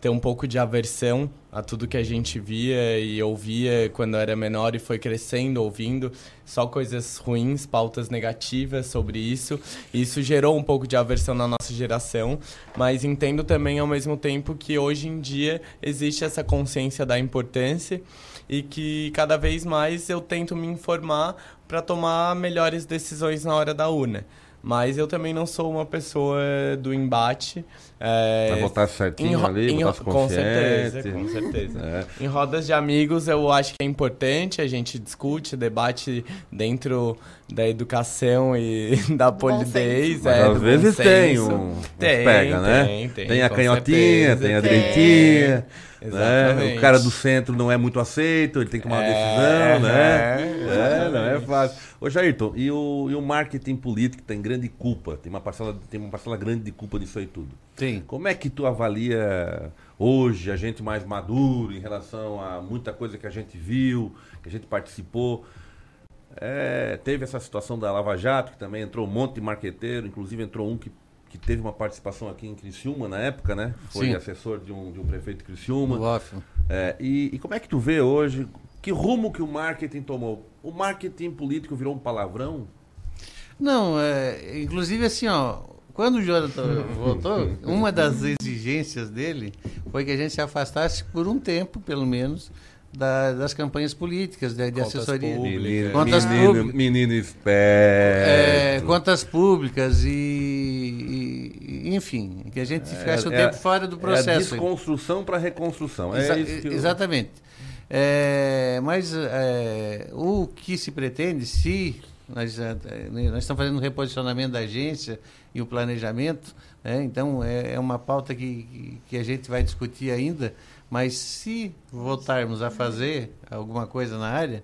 ter um pouco de aversão a tudo que a gente via e ouvia quando era menor e foi crescendo ouvindo só coisas ruins, pautas negativas sobre isso. Isso gerou um pouco de aversão na nossa geração, mas entendo também ao mesmo tempo que hoje em dia existe essa consciência da importância e que cada vez mais eu tento me informar para tomar melhores decisões na hora da urna. Mas eu também não sou uma pessoa do embate. É, Vai votar certinho em ali, em votar ro- Com certeza, com certeza. É. Em rodas de amigos eu acho que é importante, a gente discute, debate dentro da educação e da polidez. Mas é, às vezes tem um Tem, pega, né? tem, tem, a com canhotinha, certeza, tem a tem. direitinha. Né? O cara do centro não é muito aceito, ele tem que tomar uma É, decisão, né? é, É, não é fácil. Ô Jairton, e o, e o marketing político tem grande culpa, tem uma, parcela, tem uma parcela grande de culpa disso aí tudo. Sim. Como é que tu avalia hoje a gente mais maduro em relação a muita coisa que a gente viu, que a gente participou? É, teve essa situação da Lava Jato, que também entrou um monte de marqueteiro, inclusive entrou um que, que teve uma participação aqui em Criciúma na época, né? Foi Sim. assessor de um, de um prefeito de Criciúma. É, e, e como é que tu vê hoje, que rumo que o marketing tomou? O marketing político virou um palavrão? Não, é, inclusive assim, ó, quando o Jonathan voltou, uma das exigências dele foi que a gente se afastasse por um tempo, pelo menos, da- das campanhas políticas, de, de Contas assessoria. públicas. Menino, Contas menino, públicas. menino É, esperto. contas públicas e, e- enfim, que a gente ficasse um tempo fora do É a processo. desconstrução para reconstrução. É Exa- isso que eu- Exatamente. É, mas é, o que se pretende, se nós, nós estamos fazendo um reposicionamento da agência e o planejamento, né, então é, é uma pauta que- que a gente vai discutir ainda, mas se voltarmos a fazer alguma coisa na área,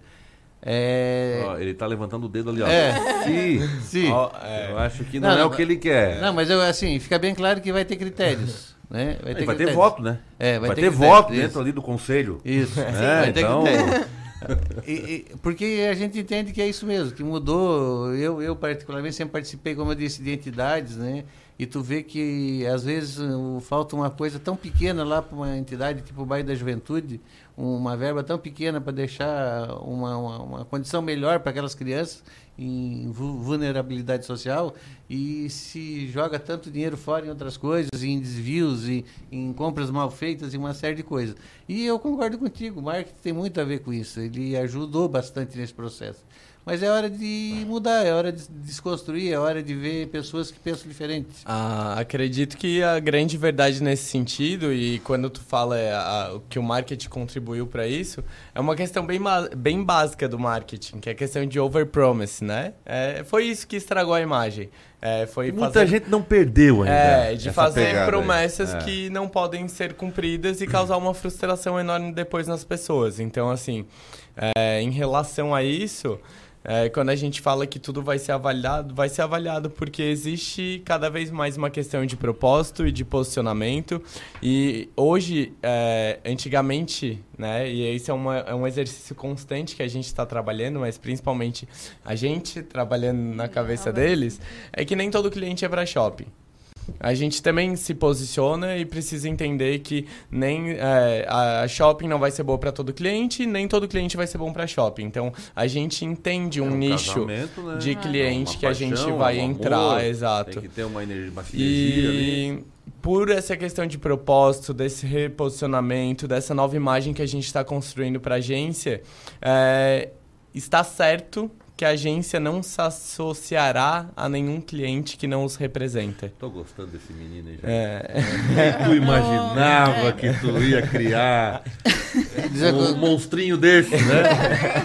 é, Ó, ele tá levantando o dedo ali, ó. É. Se, Se. Ó, eu acho que não, é o que ele quer. Não, mas eu, assim, fica bem claro que vai ter critérios. Né? Vai ter, critérios. voto, né? É, vai, vai ter, ter voto isso. dentro ali do conselho. Isso, É, vai ter então- critério. E- e- porque a gente entende que é isso mesmo, que mudou. Eu, eu particularmente sempre participei, como eu disse, de entidades, né? E tu vê que às vezes falta uma coisa tão pequena lá para uma entidade tipo o Bairro da Juventude, uma verba tão pequena para deixar uma, uma, uma condição melhor para aquelas crianças em vu- vulnerabilidade social e se joga tanto dinheiro fora em outras coisas, em desvios, em, em compras mal feitas e uma série de coisas. E eu concordo contigo, o marketing tem muito a ver com isso, ele ajudou bastante nesse processo. Mas é hora de mudar, é hora de desconstruir, é hora de ver pessoas que pensam diferentes. Ah, acredito que a grande verdade nesse sentido, e quando tu fala é, a- que o marketing contribuiu para isso, é uma questão bem, bem básica do marketing, que é a questão de overpromise, né? É, foi isso que estragou a imagem. É, foi muita fazer- gente não perdeu ainda É, de fazer promessas É. que não podem ser cumpridas e causar uma frustração enorme depois nas pessoas. Então, assim, é, em relação a isso, é, quando a gente fala que tudo vai ser avaliado, vai ser avaliado porque existe cada vez mais uma questão de propósito e de posicionamento. E hoje, é, antigamente, né, e esse é, uma, é um exercício constante que a gente está trabalhando, mas principalmente a gente trabalhando na cabeça deles, é que nem todo cliente é para shopping. A gente também se posiciona e precisa entender que nem é, a shopping não vai ser boa para todo cliente, nem todo cliente vai ser bom para shopping. Então a gente entende um, É um nicho né? de É. cliente Uma que a gente paixão, vai um entrar, amor, exato. Tem que ter uma energia, uma sinergia E ali. por essa questão de propósito, desse reposicionamento, dessa nova imagem que a gente está construindo para a agência, é, está certo que a agência não se associará a nenhum cliente que não os representa. Tô gostando desse menino aí já. É. Tu imaginava que tu ia criar um monstrinho desse, né?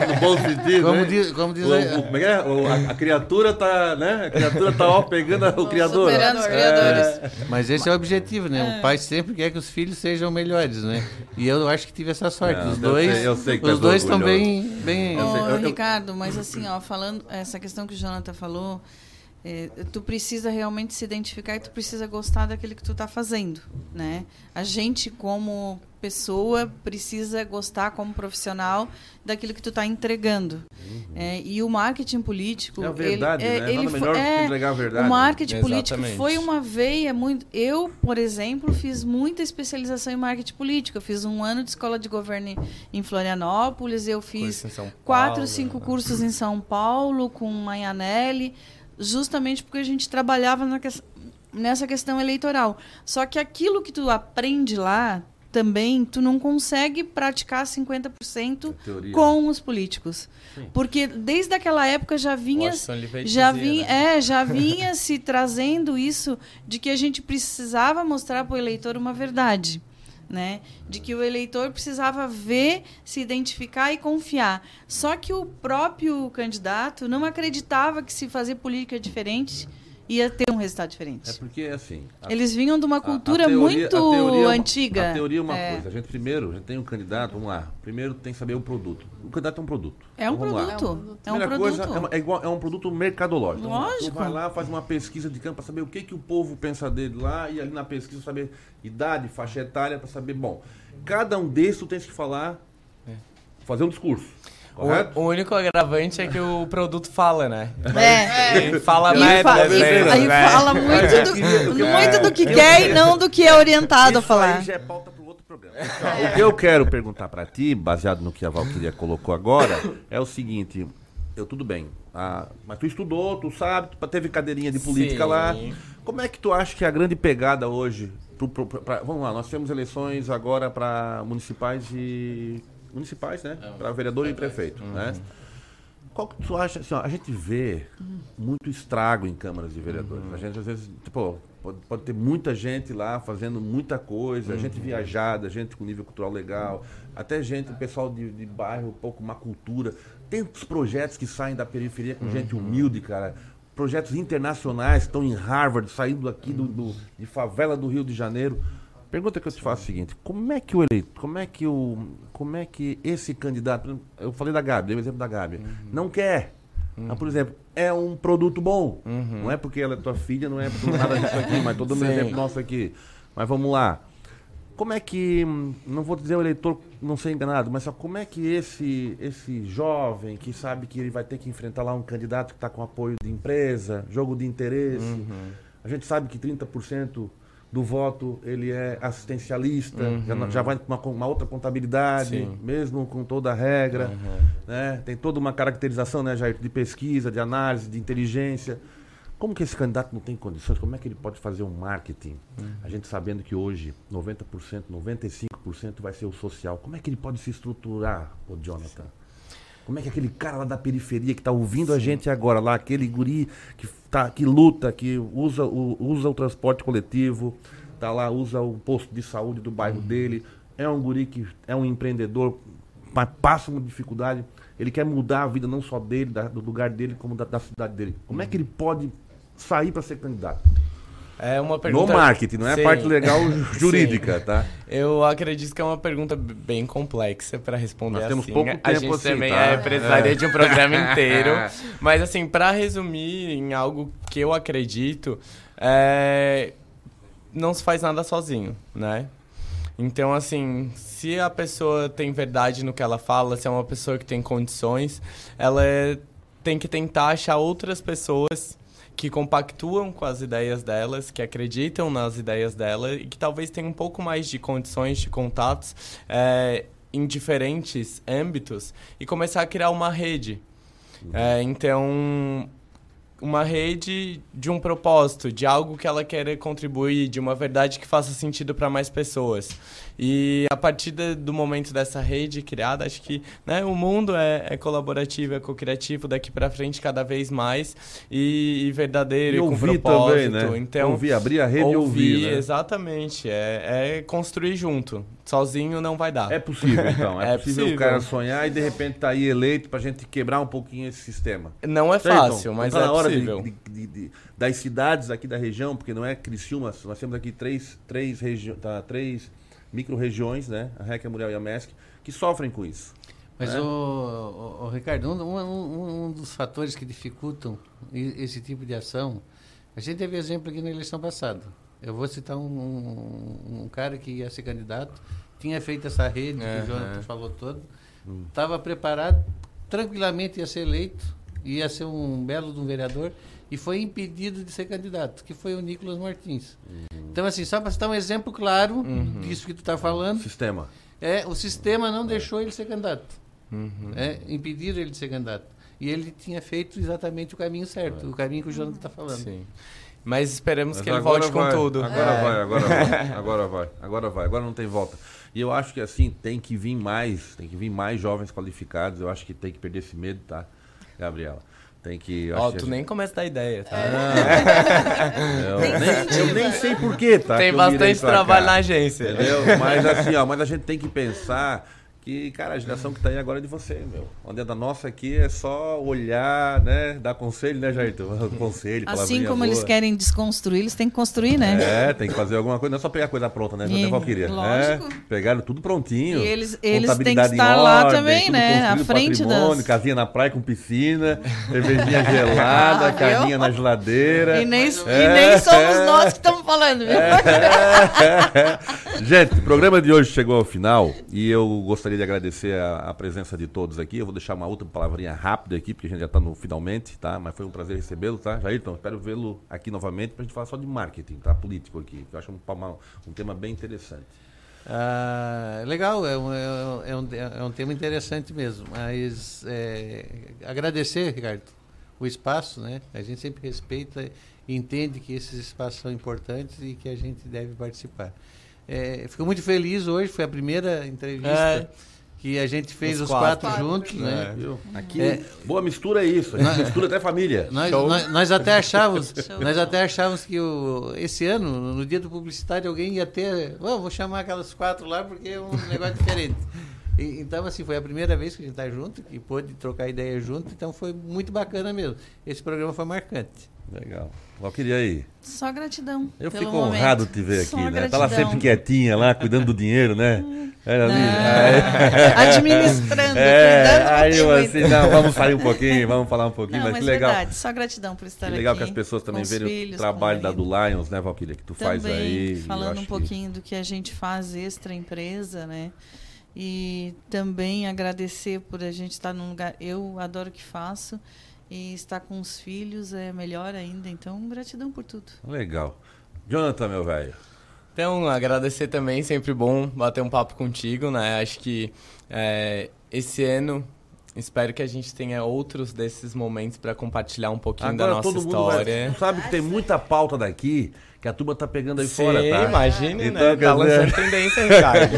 No bom sentido, Como né? diz- como diz o, a- o- como é que é? O- a, a criatura tá, né? A criatura tá ó, pegando o criador. superando os É. criadores. Mas esse é o objetivo, né? É. O pai sempre quer que os filhos sejam melhores, né? E eu acho que tive essa sorte. Não, os eu dois, sei- eu sei que os dois estão bem, bem. Ô, Ricardo, mas assim, ó, falando essa questão que o Jonathan falou, é, tu precisa realmente se identificar e tu precisa gostar daquilo que tu está fazendo, né? A gente como pessoa precisa gostar como profissional daquilo que tu está entregando. É, e o marketing político, É a verdade, ele, é, né? ele Nada foi- melhor do que é, entregar a verdade. O marketing Exatamente. político foi uma veia muito. Eu, por exemplo, fiz muita especialização em marketing político. Eu fiz um ano de escola de governo em- Florianópolis. Eu fiz São quatro, Paulo, cinco né? cursos em São Paulo com Maianelli, justamente porque a gente trabalhava na ques- nessa questão eleitoral. Só que aquilo que tu aprende lá também tu não consegue praticar 50% teoria, com os políticos. Porque desde aquela época já vinha já vinha, né? é, já vinha se trazendo isso de que a gente precisava mostrar para o eleitor uma verdade. Né? De que o eleitor precisava ver, se identificar e confiar. Só que o próprio candidato não acreditava que se fazer política diferente ia ter um resultado diferente. É porque, assim... a- Eles vinham de uma a- a cultura teoria- muito a teoria é antiga. A teoria é uma É. coisa. A gente primeiro, a gente tem um candidato, vamos lá. Primeiro tem que saber o produto. O candidato é um produto. É um Então, vamos lá. produto. É um produto. coisa, é, uma- é igual, é um produto mercadológico. Então, Lógico. Tu vai lá, faz uma pesquisa de campo para saber o que, que o povo pensa dele lá, e ali na pesquisa saber idade, faixa etária, para saber, bom, cada um desses tu tens que falar, fazer um discurso. Correto? O, o único agravante é que o produto fala, né? É. Ele fala E fa- e- vezes, aí né? fala muito do, muito do que quer e não do que é orientado a falar. já é pauta para outro programa. o que eu quero perguntar para ti, baseado no que a Valquíria colocou agora, é o seguinte. Eu, tudo bem, ah, mas tu estudou, tu sabe, tu teve cadeirinha de política Sim. lá. Como é que tu acha que é a grande pegada hoje? pro- pro- pra- vamos lá, nós temos eleições agora para municipais e. Municipais, né? Para vereador e prefeito, né? Qual que tu acha, assim, ó, a gente vê muito estrago em câmaras de vereadores. A gente, às vezes, tipo, pode, pode ter muita gente lá fazendo muita coisa, gente viajada, gente com nível cultural legal, até gente, pessoal de, de bairro, um pouco uma cultura. Tantos projetos que saem da periferia com gente humilde, cara. Projetos internacionais que estão em Harvard, saindo aqui do, do- de favela do Rio de Janeiro. Pergunta que eu te faço é a seguinte: como é que o eleito, como é que o, como é que esse candidato, eu falei da Gabi, dei o exemplo da Gabi, não quer. Mas, por exemplo, é um produto bom. Não é porque ela é tua filha, não é por nada disso aqui, mas todo mundo Sim. exemplo nosso aqui. Mas vamos lá. Como é que, não vou dizer o eleitor não ser enganado, mas só como é que esse, esse jovem que sabe que ele vai ter que enfrentar lá um candidato que está com apoio de empresa, jogo de interesse, a gente sabe que 30% do voto ele é assistencialista, já, não- já vai com uma, uma outra contabilidade, Sim. mesmo com toda a regra, né? tem toda uma caracterização né, Jair, de pesquisa, de análise, de inteligência. Como que esse candidato não tem condições? Como é que ele pode fazer um marketing? A gente sabendo que hoje 90%, 95% vai ser o social. Como é que ele pode se estruturar, o Jonathan? Como é que aquele cara lá da periferia que tá ouvindo a gente agora lá, aquele guri que, tá, que luta, que usa o, usa o transporte coletivo, tá lá, usa o posto de saúde do bairro dele, é um guri que é um empreendedor, mas passa uma dificuldade, ele quer mudar a vida não só dele, da- do lugar dele, como da, da cidade dele. Como é que ele pode sair para ser candidato? É uma pergunta... No marketing, não é Sim. a parte legal jurídica, tá? Eu acredito que é uma pergunta bem complexa para responder Nós temos assim. pouco a tempo gente assim, também tá? é, precisaria É. de um programa inteiro. Mas assim, para resumir em algo que eu acredito, é, não se faz nada sozinho, né? Então, assim, se a pessoa tem verdade no que ela fala, se é uma pessoa que tem condições, ela é- tem que tentar achar outras pessoas que compactuam com as ideias delas, que acreditam nas ideias dela e que talvez tenham um pouco mais de condições, de contatos é, em diferentes âmbitos e começar a criar uma rede. É, então, uma rede de um propósito, de algo que ela quer contribuir, de uma verdade que faça sentido para mais pessoas. E a partir de- do momento dessa rede criada, acho que né, o mundo é, é colaborativo, é co-criativo daqui para frente cada vez mais e, e verdadeiro E e, com ouvir propósito. também, né? Então, Ouvir, abrir a rede e ouvir, né? Exatamente, é, é construir junto. Sozinho não vai dar. É possível, então. É, possível, o cara sonhar e de repente tá aí eleito pra gente quebrar um pouquinho esse sistema. Não é Certo? fácil, mas tá é na hora possível. de- de- de- das cidades aqui da região, porque não é Criciúma, nós temos aqui três, três, regi tá, três micro-regiões, né? A REC, a Muriel e a MESC, que sofrem com isso. Mas, né? o, o, o Ricardo, um, um- um dos fatores que dificultam esse tipo de ação, a gente teve exemplo aqui na eleição passada. Eu vou citar um, um- um cara que ia ser candidato, tinha feito essa rede que Aham. o Jonathan falou todo, estava preparado, tranquilamente ia ser eleito, ia ser um belo de um vereador, e foi impedido de ser candidato, que foi o Nicolas Martins. Então, assim, só para citar um exemplo claro Uhum. disso que tu está falando. Sistema. É, o sistema não deixou ele ser candidato. Uhum. É, impediram ele de ser candidato. E ele tinha feito exatamente o caminho certo, o caminho que o Jonathan está falando. Sim. Mas esperamos Mas que ele volte vai, com tudo. Agora É. vai, agora vai, agora vai, agora vai, agora não tem volta. E eu acho que assim, tem que vir mais, tem que vir mais jovens qualificados, eu acho que tem que perder esse medo, tá, Gabriela? Tem que. Ó, que tu nem começa a dar ideia, tá? Eu, nem, eu nem sei porquê, tá? Tem bastante trabalho cá, na agência. Entendeu? Mas assim, ó, mas a gente tem que pensar que, cara, a geração que tá aí agora é de você, meu. Onde é da nossa aqui é só olhar, né? Dar conselho, né, Jairton? Conselho, Assim como eles boa. querem desconstruir, eles têm que construir, né? É, tem que fazer alguma coisa, não é só pegar coisa pronta, né, E, né Valquíria? lógico. É, pegaram tudo prontinho. E eles- eles têm que estar lá ordem, também, tudo né, à frente das- Casinha na praia com piscina, cervejinha gelada, Ah, carninha na geladeira. E nem, e É, nem somos é. nós que estamos falando, viu? Gente, o programa de hoje chegou ao final e eu gostaria de agradecer a, a presença de todos aqui. Eu vou deixar uma outra palavrinha rápida aqui, porque a gente já está no finalmente, tá? Mas foi um prazer recebê-lo, tá? Jairton, espero vê-lo aqui novamente para a gente falar só de marketing, tá? Político aqui, que eu acho um, um tema bem interessante. Ah, legal, é um, é, um, é um tema interessante mesmo. Mas é, agradecer, Ricardo, o espaço, né? A gente sempre respeita e entende que esses espaços são importantes e que a gente deve participar. É, fico muito feliz hoje, foi a primeira entrevista É. que a gente fez Os os, quatro. quatro, juntos, É, né? viu? Aqui, boa mistura é isso, a gente mistura até família. Nós, nós, nós até achávamos, nós até achávamos que o, esse ano, no dia do publicitário, alguém ia ter. "Ó, vou chamar aquelas quatro lá porque é um negócio diferente. E- então, assim, foi a primeira vez que a gente está junto, que pôde trocar ideia junto, então foi muito bacana mesmo. Esse programa foi marcante. Legal. Valquíria aí. Só gratidão. Eu pelo fico momento. honrado de te ver aqui, Só né? Tá lá gratidão. sempre quietinha lá, cuidando do dinheiro, né? Era ali. Administrando, é, Aí eu assim, não, vamos sair um pouquinho, vamos falar um pouquinho, Não, mas, mas que legal. verdade, só gratidão por estar Que legal aqui. que as pessoas também filhos, o trabalho da do Lions, né, Valquíria, que tu faz Também, aí. eu falando um que- pouquinho do que a gente faz extra empresa, né? E também agradecer por a gente estar num lugar. Eu adoro o que faço e estar com os filhos é melhor ainda. Então, gratidão por tudo. Legal. Jonathan, meu velho. Então, agradecer também, sempre bom bater um papo contigo, né? Acho que é, esse ano espero que a gente tenha outros desses momentos para compartilhar um pouquinho Agora da nossa todo mundo história. vai, sabe que tem muita pauta daqui que a turma tá pegando aí Sim, fora, tá? imagine, né? quer Tá lançando tendência, Ricardo.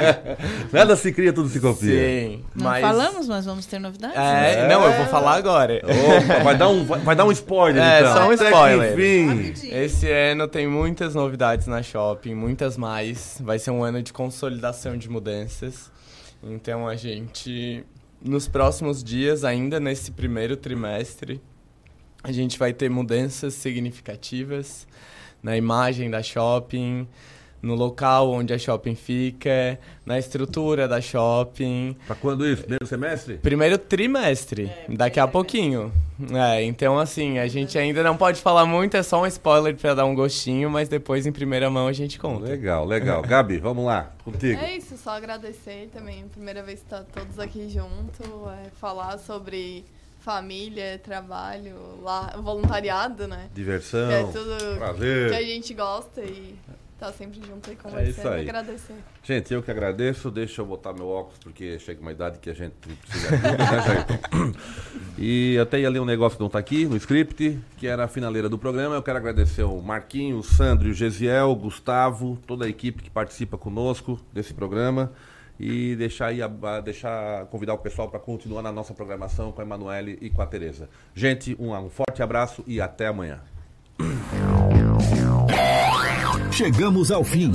Nada se cria, tudo se copia. Sim, Não mas... falamos, mas vamos ter novidades. É, não, eu vou falar agora. Opa, vai dar um, vai, vai dar um spoiler, É, então. só um spoiler. enfim. Esse ano tem muitas novidades na shopping, muitas mais. Vai ser um ano de consolidação de mudanças. Então a gente, nos próximos dias, ainda nesse primeiro trimestre, a gente vai ter mudanças significativas na imagem da shopping, no local onde a shopping fica, na estrutura da shopping. Pra quando isso? Primeiro semestre? Primeiro trimestre, daqui a pouquinho. É, então assim, a gente ainda não pode falar muito, é só um spoiler pra dar um gostinho, mas depois em primeira mão a gente conta. Legal, legal. Gabi, vamos lá, contigo. É isso, só agradecer também. Primeira vez que tá todos aqui junto, é, falar sobre família, trabalho, lá, voluntariado, né? Diversão, é tudo prazer. que a gente gosta e tá sempre junto aí É conversando. isso aí. Agradecer. Gente, eu que agradeço. Deixa eu botar meu óculos, porque chega uma idade que a gente precisa ajuda, né? E até ia ler um negócio que não tá aqui, no script, que era a finaleira do programa. Eu quero agradecer o Marquinho, o Sandro, o Gesiel, o Gustavo, toda a equipe que participa conosco desse programa. E deixar aí, deixar, convidar o pessoal para continuar na nossa programação com a Emanuele e com a Tereza. Gente, um, um forte abraço e até amanhã. Chegamos ao fim.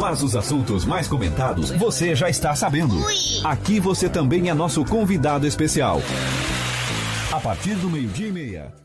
Mas os assuntos mais comentados você já está sabendo. Aqui você também é nosso convidado especial. A partir do meio-dia e meia,